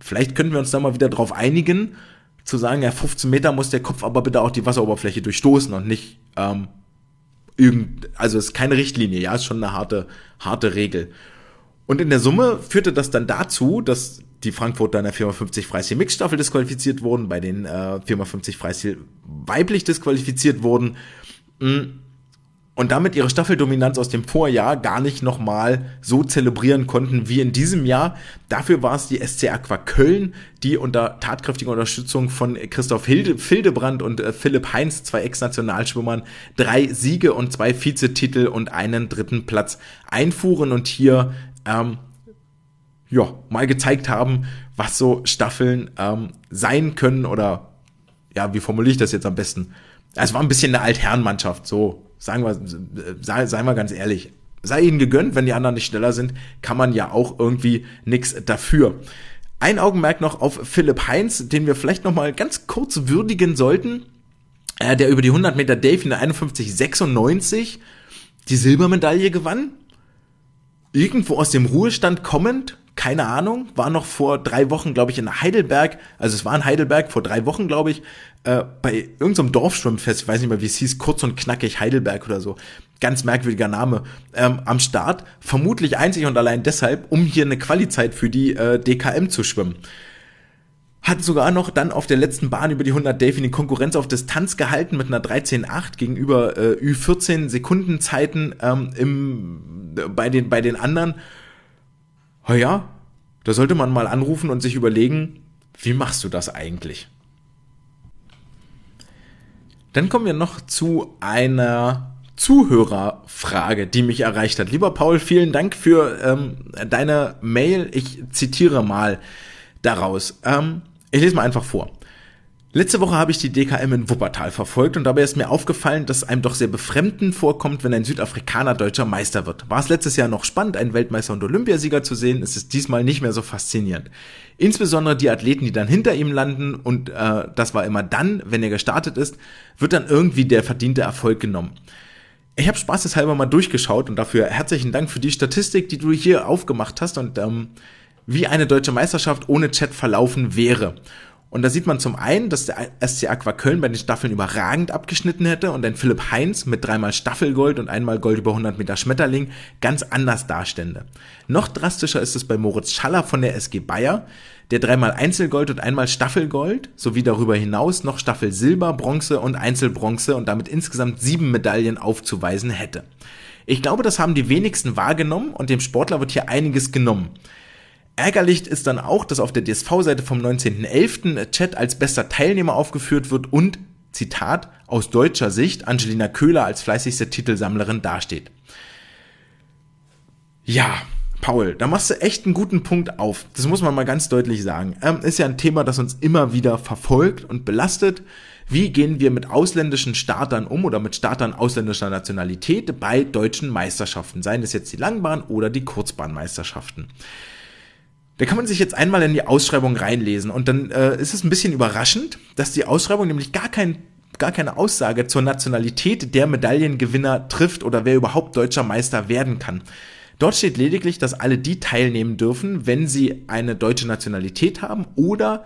[SPEAKER 1] Vielleicht könnten wir uns da mal wieder drauf einigen, zu sagen, ja, 15 Meter muss der Kopf aber bitte auch die Wasseroberfläche durchstoßen und nicht ähm, irgend, also ist keine Richtlinie, ja, ist schon eine harte, harte Regel. Und in der Summe führte das dann dazu, dass die Frankfurter in der 450 Freistil Mixstaffel disqualifiziert wurden, bei den äh, 450 Freistil weiblich disqualifiziert wurden. Hm und damit ihre Staffeldominanz aus dem Vorjahr gar nicht nochmal so zelebrieren konnten wie in diesem Jahr. Dafür war es die SC Aqua Köln, die unter tatkräftiger Unterstützung von Christoph Hilde, Fildebrand und äh, Philipp Heinz, zwei Ex-Nationalschwimmern, drei Siege und zwei Vizetitel und einen dritten Platz einfuhren und hier ähm, ja, mal gezeigt haben, was so Staffeln ähm, sein können oder ja, wie formuliere ich das jetzt am besten? Es war ein bisschen eine Altherrenmannschaft, so Sagen wir, sei, seien wir ganz ehrlich. Sei ihnen gegönnt, wenn die anderen nicht schneller sind, kann man ja auch irgendwie nichts dafür. Ein Augenmerk noch auf Philipp Heinz, den wir vielleicht noch mal ganz kurz würdigen sollten. Äh, der über die 100 Meter Dave in der 51,96 die Silbermedaille gewann. Irgendwo aus dem Ruhestand kommend, keine Ahnung, war noch vor drei Wochen, glaube ich, in Heidelberg, also es war in Heidelberg vor drei Wochen, glaube ich, äh, bei irgendeinem Dorfschwimmfest, ich weiß nicht mehr, wie es hieß, kurz und knackig Heidelberg oder so. Ganz merkwürdiger Name. Ähm, am Start, vermutlich einzig und allein deshalb, um hier eine Qualizeit für die äh, DKM zu schwimmen. Hat sogar noch dann auf der letzten Bahn über die 100 Delfin die Konkurrenz auf Distanz gehalten mit einer 13,8 gegenüber äh, Ü14 Sekundenzeiten ähm, im, äh, bei, den, bei den anderen ja, da sollte man mal anrufen und sich überlegen, wie machst du das eigentlich? Dann kommen wir noch zu einer Zuhörerfrage, die mich erreicht hat. Lieber Paul, vielen Dank für ähm, deine Mail. Ich zitiere mal daraus. Ähm, ich lese mal einfach vor. Letzte Woche habe ich die DKM in Wuppertal verfolgt und dabei ist mir aufgefallen, dass einem doch sehr befremdend vorkommt, wenn ein Südafrikaner deutscher Meister wird. War es letztes Jahr noch spannend, einen Weltmeister und Olympiasieger zu sehen, ist es diesmal nicht mehr so faszinierend. Insbesondere die Athleten, die dann hinter ihm landen und äh, das war immer dann, wenn er gestartet ist, wird dann irgendwie der verdiente Erfolg genommen. Ich habe spaßeshalber mal durchgeschaut und dafür herzlichen Dank für die Statistik, die du hier aufgemacht hast und ähm, wie eine deutsche Meisterschaft ohne Chat verlaufen wäre. Und da sieht man zum einen, dass der SC Aqua Köln bei den Staffeln überragend abgeschnitten hätte und ein Philipp Heinz mit dreimal Staffelgold und einmal Gold über 100 Meter Schmetterling ganz anders dastände. Noch drastischer ist es bei Moritz Schaller von der SG Bayer, der dreimal Einzelgold und einmal Staffelgold sowie darüber hinaus noch Staffel Silber, Bronze und Einzelbronze und damit insgesamt sieben Medaillen aufzuweisen hätte. Ich glaube, das haben die wenigsten wahrgenommen und dem Sportler wird hier einiges genommen. Ärgerlich ist dann auch, dass auf der DSV-Seite vom 19.11. Chat als bester Teilnehmer aufgeführt wird und, Zitat, aus deutscher Sicht Angelina Köhler als fleißigste Titelsammlerin dasteht. Ja, Paul, da machst du echt einen guten Punkt auf. Das muss man mal ganz deutlich sagen. Ähm, ist ja ein Thema, das uns immer wieder verfolgt und belastet. Wie gehen wir mit ausländischen Startern um oder mit Startern ausländischer Nationalität bei deutschen Meisterschaften? Seien es jetzt die Langbahn oder die Kurzbahnmeisterschaften. Da kann man sich jetzt einmal in die Ausschreibung reinlesen und dann äh, ist es ein bisschen überraschend, dass die Ausschreibung nämlich gar kein gar keine Aussage zur Nationalität der Medaillengewinner trifft oder wer überhaupt deutscher Meister werden kann. Dort steht lediglich, dass alle die teilnehmen dürfen, wenn sie eine deutsche Nationalität haben oder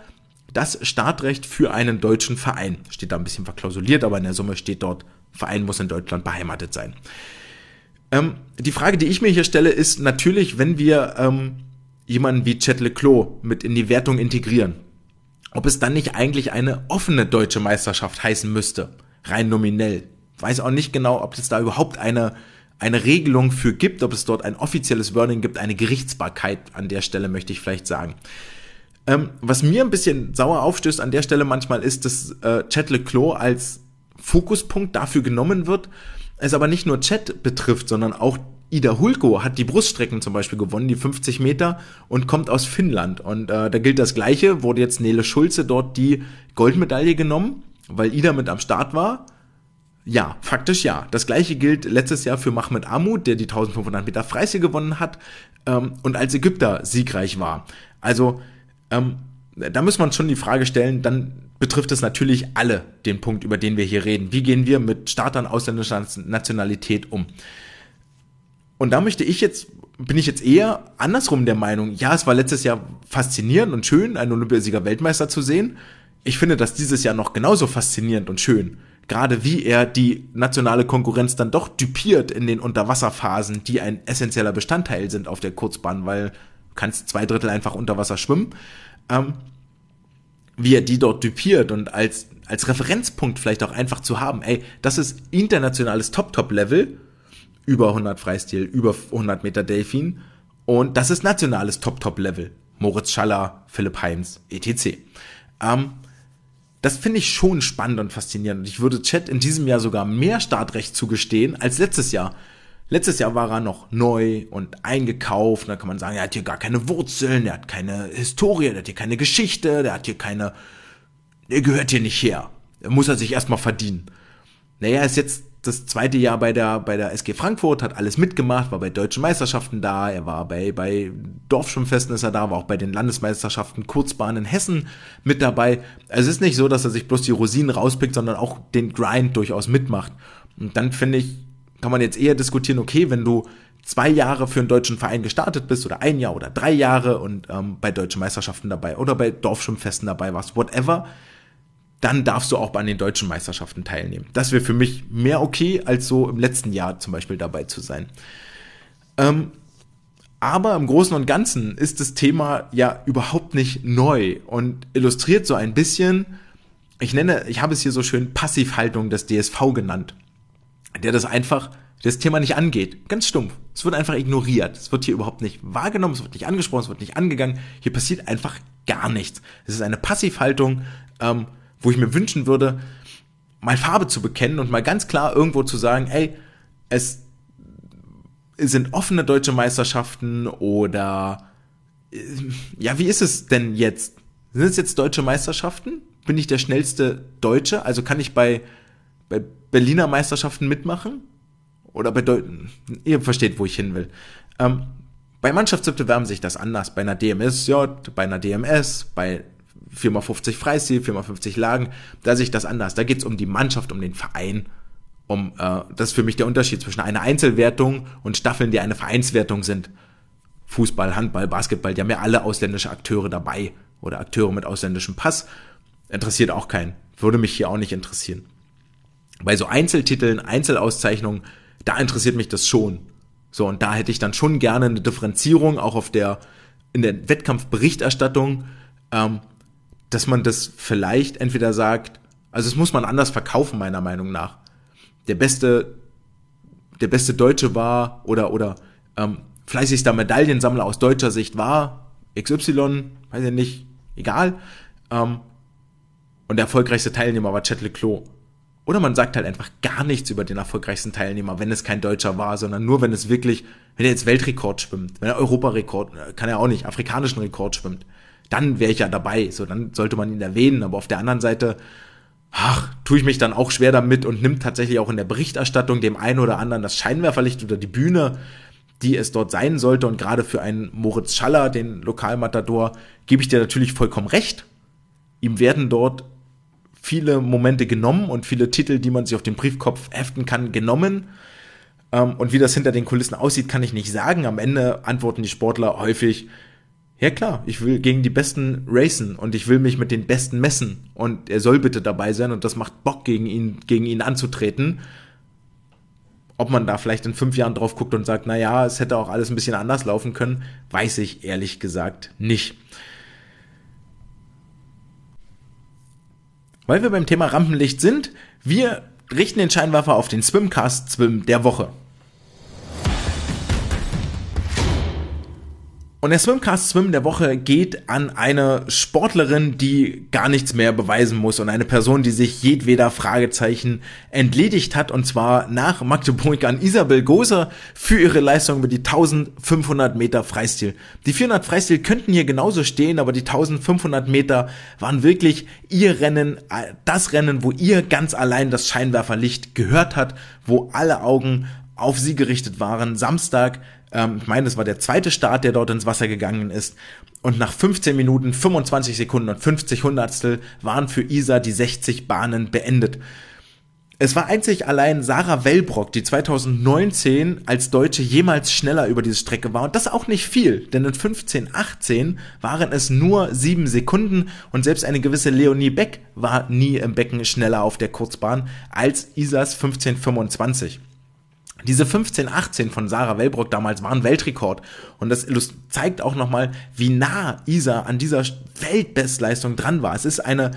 [SPEAKER 1] das Startrecht für einen deutschen Verein. Steht da ein bisschen verklausuliert, aber in der Summe steht dort, Verein muss in Deutschland beheimatet sein. Ähm, die Frage, die ich mir hier stelle, ist natürlich, wenn wir ähm, jemanden wie Chet Leclos mit in die Wertung integrieren, ob es dann nicht eigentlich eine offene deutsche Meisterschaft heißen müsste, rein nominell. Weiß auch nicht genau, ob es da überhaupt eine, eine Regelung für gibt, ob es dort ein offizielles Wording gibt, eine Gerichtsbarkeit an der Stelle, möchte ich vielleicht sagen. Ähm, was mir ein bisschen sauer aufstößt an der Stelle manchmal ist, dass äh, Chet Leclos als Fokuspunkt dafür genommen wird, es aber nicht nur Chat betrifft, sondern auch Ida Hulko hat die Bruststrecken zum Beispiel gewonnen, die 50 Meter, und kommt aus Finnland. Und äh, da gilt das Gleiche, wurde jetzt Nele Schulze dort die Goldmedaille genommen, weil Ida mit am Start war. Ja, faktisch ja. Das gleiche gilt letztes Jahr für Mahmoud Amud, der die 1500 Meter Freistil gewonnen hat ähm, und als Ägypter siegreich war. Also, ähm, da muss man schon die Frage stellen, dann betrifft es natürlich alle den Punkt, über den wir hier reden. Wie gehen wir mit Startern ausländischer Nationalität um? Und da möchte ich jetzt, bin ich jetzt eher andersrum der Meinung, ja, es war letztes Jahr faszinierend und schön, einen Olympiasieger Weltmeister zu sehen. Ich finde das dieses Jahr noch genauso faszinierend und schön. Gerade wie er die nationale Konkurrenz dann doch dupiert in den Unterwasserphasen, die ein essentieller Bestandteil sind auf der Kurzbahn, weil du kannst zwei Drittel einfach unter Wasser schwimmen. Ähm, wie er die dort dupiert und als, als Referenzpunkt vielleicht auch einfach zu haben, ey, das ist internationales Top-Top-Level über 100 Freistil, über 100 Meter Delfin. Und das ist nationales Top-Top-Level. Moritz Schaller, Philipp Heinz, etc. Ähm, das finde ich schon spannend und faszinierend. Ich würde Chat in diesem Jahr sogar mehr Startrecht zugestehen als letztes Jahr. Letztes Jahr war er noch neu und eingekauft. Da kann man sagen, er hat hier gar keine Wurzeln, er hat keine Historie, er hat hier keine Geschichte, der hat hier keine, er gehört hier nicht her. Da muss er sich erstmal verdienen. Naja, er ist jetzt das zweite Jahr bei der, bei der SG Frankfurt, hat alles mitgemacht, war bei deutschen Meisterschaften da, er war bei, bei Dorfschwimmfesten ist er da, war auch bei den Landesmeisterschaften Kurzbahn in Hessen mit dabei. Also es ist nicht so, dass er sich bloß die Rosinen rauspickt, sondern auch den Grind durchaus mitmacht. Und dann finde ich, kann man jetzt eher diskutieren, okay, wenn du zwei Jahre für einen deutschen Verein gestartet bist oder ein Jahr oder drei Jahre und ähm, bei deutschen Meisterschaften dabei oder bei Dorfschwimmfesten dabei warst, whatever, dann darfst du auch an den deutschen Meisterschaften teilnehmen. Das wäre für mich mehr okay, als so im letzten Jahr zum Beispiel dabei zu sein. Ähm, aber im Großen und Ganzen ist das Thema ja überhaupt nicht neu und illustriert so ein bisschen, ich nenne, ich habe es hier so schön Passivhaltung des DSV genannt, der das einfach, das Thema nicht angeht. Ganz stumpf. Es wird einfach ignoriert. Es wird hier überhaupt nicht wahrgenommen, es wird nicht angesprochen, es wird nicht angegangen. Hier passiert einfach gar nichts. Es ist eine Passivhaltung, ähm, wo ich mir wünschen würde, mal Farbe zu bekennen und mal ganz klar irgendwo zu sagen, ey, es sind offene deutsche Meisterschaften oder äh, ja, wie ist es denn jetzt? Sind es jetzt deutsche Meisterschaften? Bin ich der schnellste Deutsche? Also kann ich bei, bei Berliner Meisterschaften mitmachen? Oder bei Deutschen? Ihr versteht, wo ich hin will. Ähm, bei Mannschaftswettbewerben sich das anders. Bei einer DMSJ, bei einer DMS, bei 4x50 Freistil, 4x50 Lagen, da sehe ich das anders. Da geht es um die Mannschaft, um den Verein. Um, äh, das ist für mich der Unterschied zwischen einer Einzelwertung und Staffeln, die eine Vereinswertung sind. Fußball, Handball, Basketball, die haben ja alle ausländische Akteure dabei oder Akteure mit ausländischem Pass. Interessiert auch keinen. Würde mich hier auch nicht interessieren. Bei so Einzeltiteln, Einzelauszeichnungen, da interessiert mich das schon. So, und da hätte ich dann schon gerne eine Differenzierung, auch auf der, in der Wettkampfberichterstattung, ähm, dass man das vielleicht entweder sagt, also es muss man anders verkaufen, meiner Meinung nach. Der beste, der beste Deutsche war oder, oder ähm, fleißigster Medaillensammler aus deutscher Sicht war XY, weiß ich nicht, egal. Ähm, und der erfolgreichste Teilnehmer war Chet Leclos. Oder man sagt halt einfach gar nichts über den erfolgreichsten Teilnehmer, wenn es kein Deutscher war, sondern nur, wenn es wirklich, wenn er jetzt Weltrekord schwimmt, wenn er Europarekord, äh, kann er auch nicht, afrikanischen Rekord schwimmt dann wäre ich ja dabei. So, dann sollte man ihn erwähnen. Aber auf der anderen Seite, ach, tue ich mich dann auch schwer damit und nimmt tatsächlich auch in der Berichterstattung dem einen oder anderen das Scheinwerferlicht oder die Bühne, die es dort sein sollte. Und gerade für einen Moritz Schaller, den Lokalmatador, gebe ich dir natürlich vollkommen recht. Ihm werden dort viele Momente genommen und viele Titel, die man sich auf den Briefkopf heften kann, genommen. Ähm, und wie das hinter den Kulissen aussieht, kann ich nicht sagen. Am Ende antworten die Sportler häufig, ja klar, ich will gegen die Besten racen und ich will mich mit den Besten messen und er soll bitte dabei sein und das macht Bock gegen ihn, gegen ihn anzutreten. Ob man da vielleicht in fünf Jahren drauf guckt und sagt, na ja, es hätte auch alles ein bisschen anders laufen können, weiß ich ehrlich gesagt nicht. Weil wir beim Thema Rampenlicht sind, wir richten den Scheinwerfer auf den Swimcast Swim der Woche. Und der Swimcast Swim der Woche geht an eine Sportlerin, die gar nichts mehr beweisen muss und eine Person, die sich jedweder Fragezeichen entledigt hat und zwar nach Magdeburg an Isabel Goser für ihre Leistung über die 1500 Meter Freistil. Die 400 Freistil könnten hier genauso stehen, aber die 1500 Meter waren wirklich ihr Rennen, das Rennen, wo ihr ganz allein das Scheinwerferlicht gehört hat, wo alle Augen auf sie gerichtet waren. Samstag ähm, ich meine, das war der zweite Start, der dort ins Wasser gegangen ist. Und nach 15 Minuten, 25 Sekunden und 50 Hundertstel waren für Isa die 60 Bahnen beendet. Es war einzig allein Sarah Wellbrock, die 2019 als Deutsche jemals schneller über diese Strecke war. Und das auch nicht viel, denn in 1518 waren es nur sieben Sekunden und selbst eine gewisse Leonie Beck war nie im Becken schneller auf der Kurzbahn als Isas 1525. Diese 15-18 von Sarah Wellbrock damals war ein Weltrekord. Und das zeigt auch nochmal, wie nah Isa an dieser Weltbestleistung dran war. Es ist eine,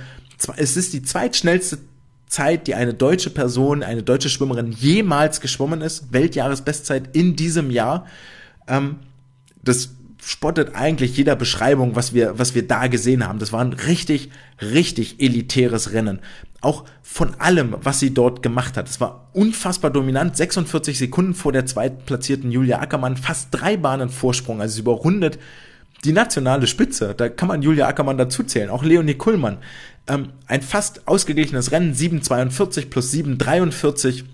[SPEAKER 1] es ist die zweitschnellste Zeit, die eine deutsche Person, eine deutsche Schwimmerin jemals geschwommen ist. Weltjahresbestzeit in diesem Jahr. Ähm, das spottet eigentlich jeder Beschreibung, was wir, was wir da gesehen haben. Das war ein richtig, richtig elitäres Rennen. Auch von allem, was sie dort gemacht hat. Es war unfassbar dominant. 46 Sekunden vor der zweitplatzierten Julia Ackermann. Fast drei Bahnen Vorsprung. Also sie überrundet die nationale Spitze. Da kann man Julia Ackermann dazuzählen. Auch Leonie Kuhlmann. Ähm, ein fast ausgeglichenes Rennen. 7,42 plus 7,43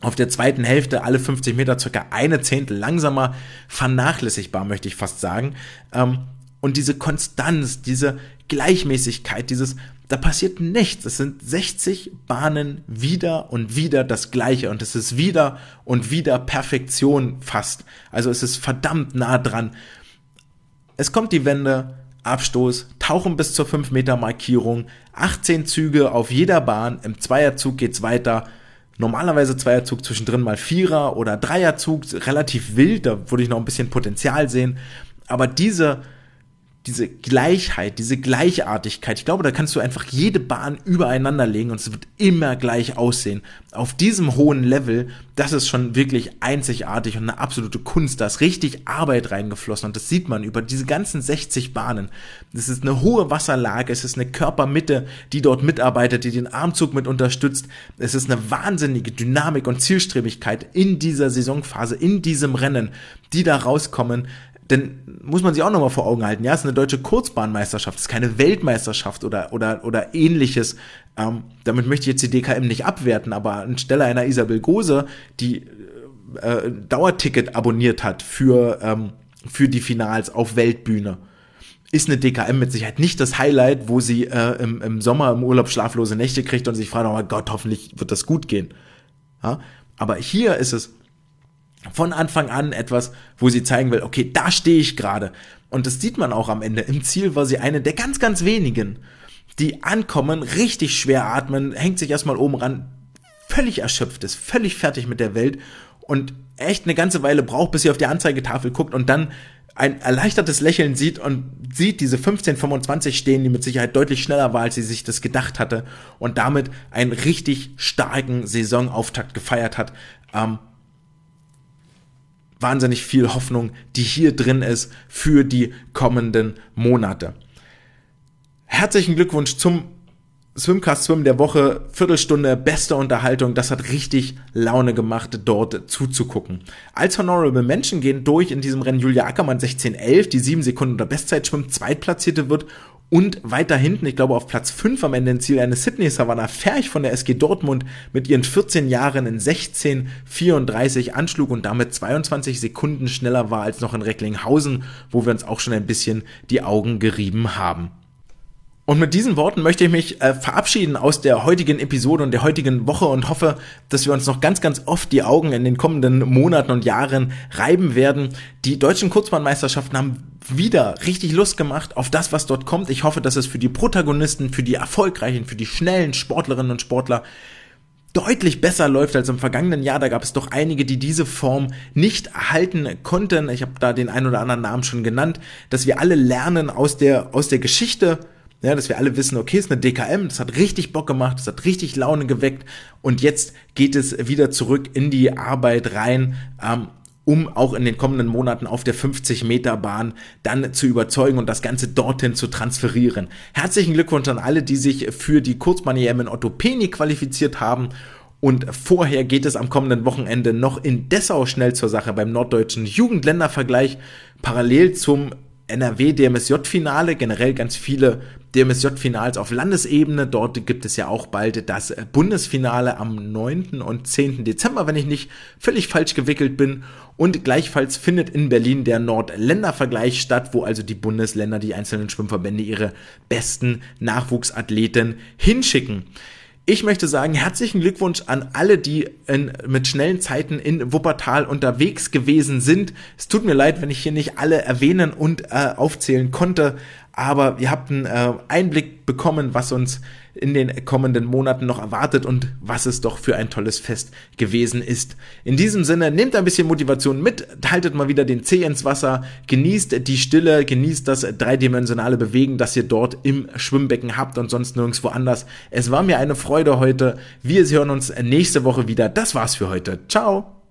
[SPEAKER 1] auf der zweiten Hälfte alle 50 Meter circa eine Zehntel langsamer, vernachlässigbar, möchte ich fast sagen. Ähm, und diese Konstanz, diese Gleichmäßigkeit, dieses, da passiert nichts. Es sind 60 Bahnen wieder und wieder das Gleiche und es ist wieder und wieder Perfektion fast. Also es ist verdammt nah dran. Es kommt die Wende, Abstoß, tauchen bis zur 5 Meter Markierung, 18 Züge auf jeder Bahn, im Zweierzug geht's weiter, normalerweise Zweierzug zwischendrin mal Vierer oder Dreierzug, relativ wild, da würde ich noch ein bisschen Potenzial sehen. Aber diese diese Gleichheit, diese Gleichartigkeit, ich glaube, da kannst du einfach jede Bahn übereinander legen und es wird immer gleich aussehen. Auf diesem hohen Level, das ist schon wirklich einzigartig und eine absolute Kunst. Da ist richtig Arbeit reingeflossen und das sieht man über diese ganzen 60 Bahnen. Es ist eine hohe Wasserlage, es ist eine Körpermitte, die dort mitarbeitet, die den Armzug mit unterstützt. Es ist eine wahnsinnige Dynamik und Zielstrebigkeit in dieser Saisonphase, in diesem Rennen, die da rauskommen. Denn muss man sich auch nochmal vor Augen halten, ja, es ist eine deutsche Kurzbahnmeisterschaft, es ist keine Weltmeisterschaft oder, oder, oder ähnliches. Ähm, damit möchte ich jetzt die DKM nicht abwerten, aber anstelle einer Isabel Gose, die äh, Dauerticket abonniert hat für, ähm, für die Finals auf Weltbühne, ist eine DKM mit Sicherheit nicht das Highlight, wo sie äh, im, im Sommer im Urlaub schlaflose Nächte kriegt und sich fragt, oh mein Gott, hoffentlich wird das gut gehen. Ja? Aber hier ist es von Anfang an etwas, wo sie zeigen will, okay, da stehe ich gerade. Und das sieht man auch am Ende. Im Ziel war sie eine der ganz, ganz wenigen, die ankommen, richtig schwer atmen, hängt sich erstmal oben ran, völlig erschöpft ist, völlig fertig mit der Welt und echt eine ganze Weile braucht, bis sie auf die Anzeigetafel guckt und dann ein erleichtertes Lächeln sieht und sieht diese 1525 stehen, die mit Sicherheit deutlich schneller war, als sie sich das gedacht hatte und damit einen richtig starken Saisonauftakt gefeiert hat. Ähm, wahnsinnig viel Hoffnung, die hier drin ist für die kommenden Monate. Herzlichen Glückwunsch zum Swimcast Swim der Woche, Viertelstunde, beste Unterhaltung. Das hat richtig Laune gemacht, dort zuzugucken. Als Honorable Menschen gehen durch in diesem Rennen Julia Ackermann 1611, die sieben Sekunden unter Bestzeit schwimmt, Zweitplatzierte wird und weiter hinten, ich glaube auf Platz 5 am Ende im Ziel, eine Sydney Savannah Ferch von der SG Dortmund mit ihren 14 Jahren in 16,34 anschlug und damit 22 Sekunden schneller war als noch in Recklinghausen, wo wir uns auch schon ein bisschen die Augen gerieben haben. Und mit diesen Worten möchte ich mich äh, verabschieden aus der heutigen Episode und der heutigen Woche und hoffe, dass wir uns noch ganz, ganz oft die Augen in den kommenden Monaten und Jahren reiben werden. Die deutschen Kurzbahnmeisterschaften haben wieder richtig Lust gemacht auf das, was dort kommt. Ich hoffe, dass es für die Protagonisten, für die erfolgreichen, für die schnellen Sportlerinnen und Sportler deutlich besser läuft als im vergangenen Jahr. Da gab es doch einige, die diese Form nicht erhalten konnten. Ich habe da den ein oder anderen Namen schon genannt, dass wir alle lernen aus der, aus der Geschichte ja, dass wir alle wissen, okay, ist eine DKM, das hat richtig Bock gemacht, das hat richtig Laune geweckt. Und jetzt geht es wieder zurück in die Arbeit rein, ähm, um auch in den kommenden Monaten auf der 50 Meter Bahn dann zu überzeugen und das Ganze dorthin zu transferieren. Herzlichen Glückwunsch an alle, die sich für die Kurzbahn-EM in Otto Peni qualifiziert haben. Und vorher geht es am kommenden Wochenende noch in Dessau schnell zur Sache beim norddeutschen Jugendländervergleich. Parallel zum NRW DMSJ-Finale, generell ganz viele DMSJ-Finals auf Landesebene. Dort gibt es ja auch bald das Bundesfinale am 9. und 10. Dezember, wenn ich nicht völlig falsch gewickelt bin. Und gleichfalls findet in Berlin der Nordländervergleich statt, wo also die Bundesländer, die einzelnen Schwimmverbände ihre besten Nachwuchsathleten hinschicken. Ich möchte sagen, herzlichen Glückwunsch an alle, die in, mit schnellen Zeiten in Wuppertal unterwegs gewesen sind. Es tut mir leid, wenn ich hier nicht alle erwähnen und äh, aufzählen konnte, aber ihr habt einen äh, Einblick bekommen, was uns in den kommenden Monaten noch erwartet und was es doch für ein tolles Fest gewesen ist. In diesem Sinne, nehmt ein bisschen Motivation mit, haltet mal wieder den Zeh ins Wasser, genießt die Stille, genießt das dreidimensionale Bewegen, das ihr dort im Schwimmbecken habt und sonst nirgendwo anders. Es war mir eine Freude heute. Wir hören uns nächste Woche wieder. Das war's für heute. Ciao!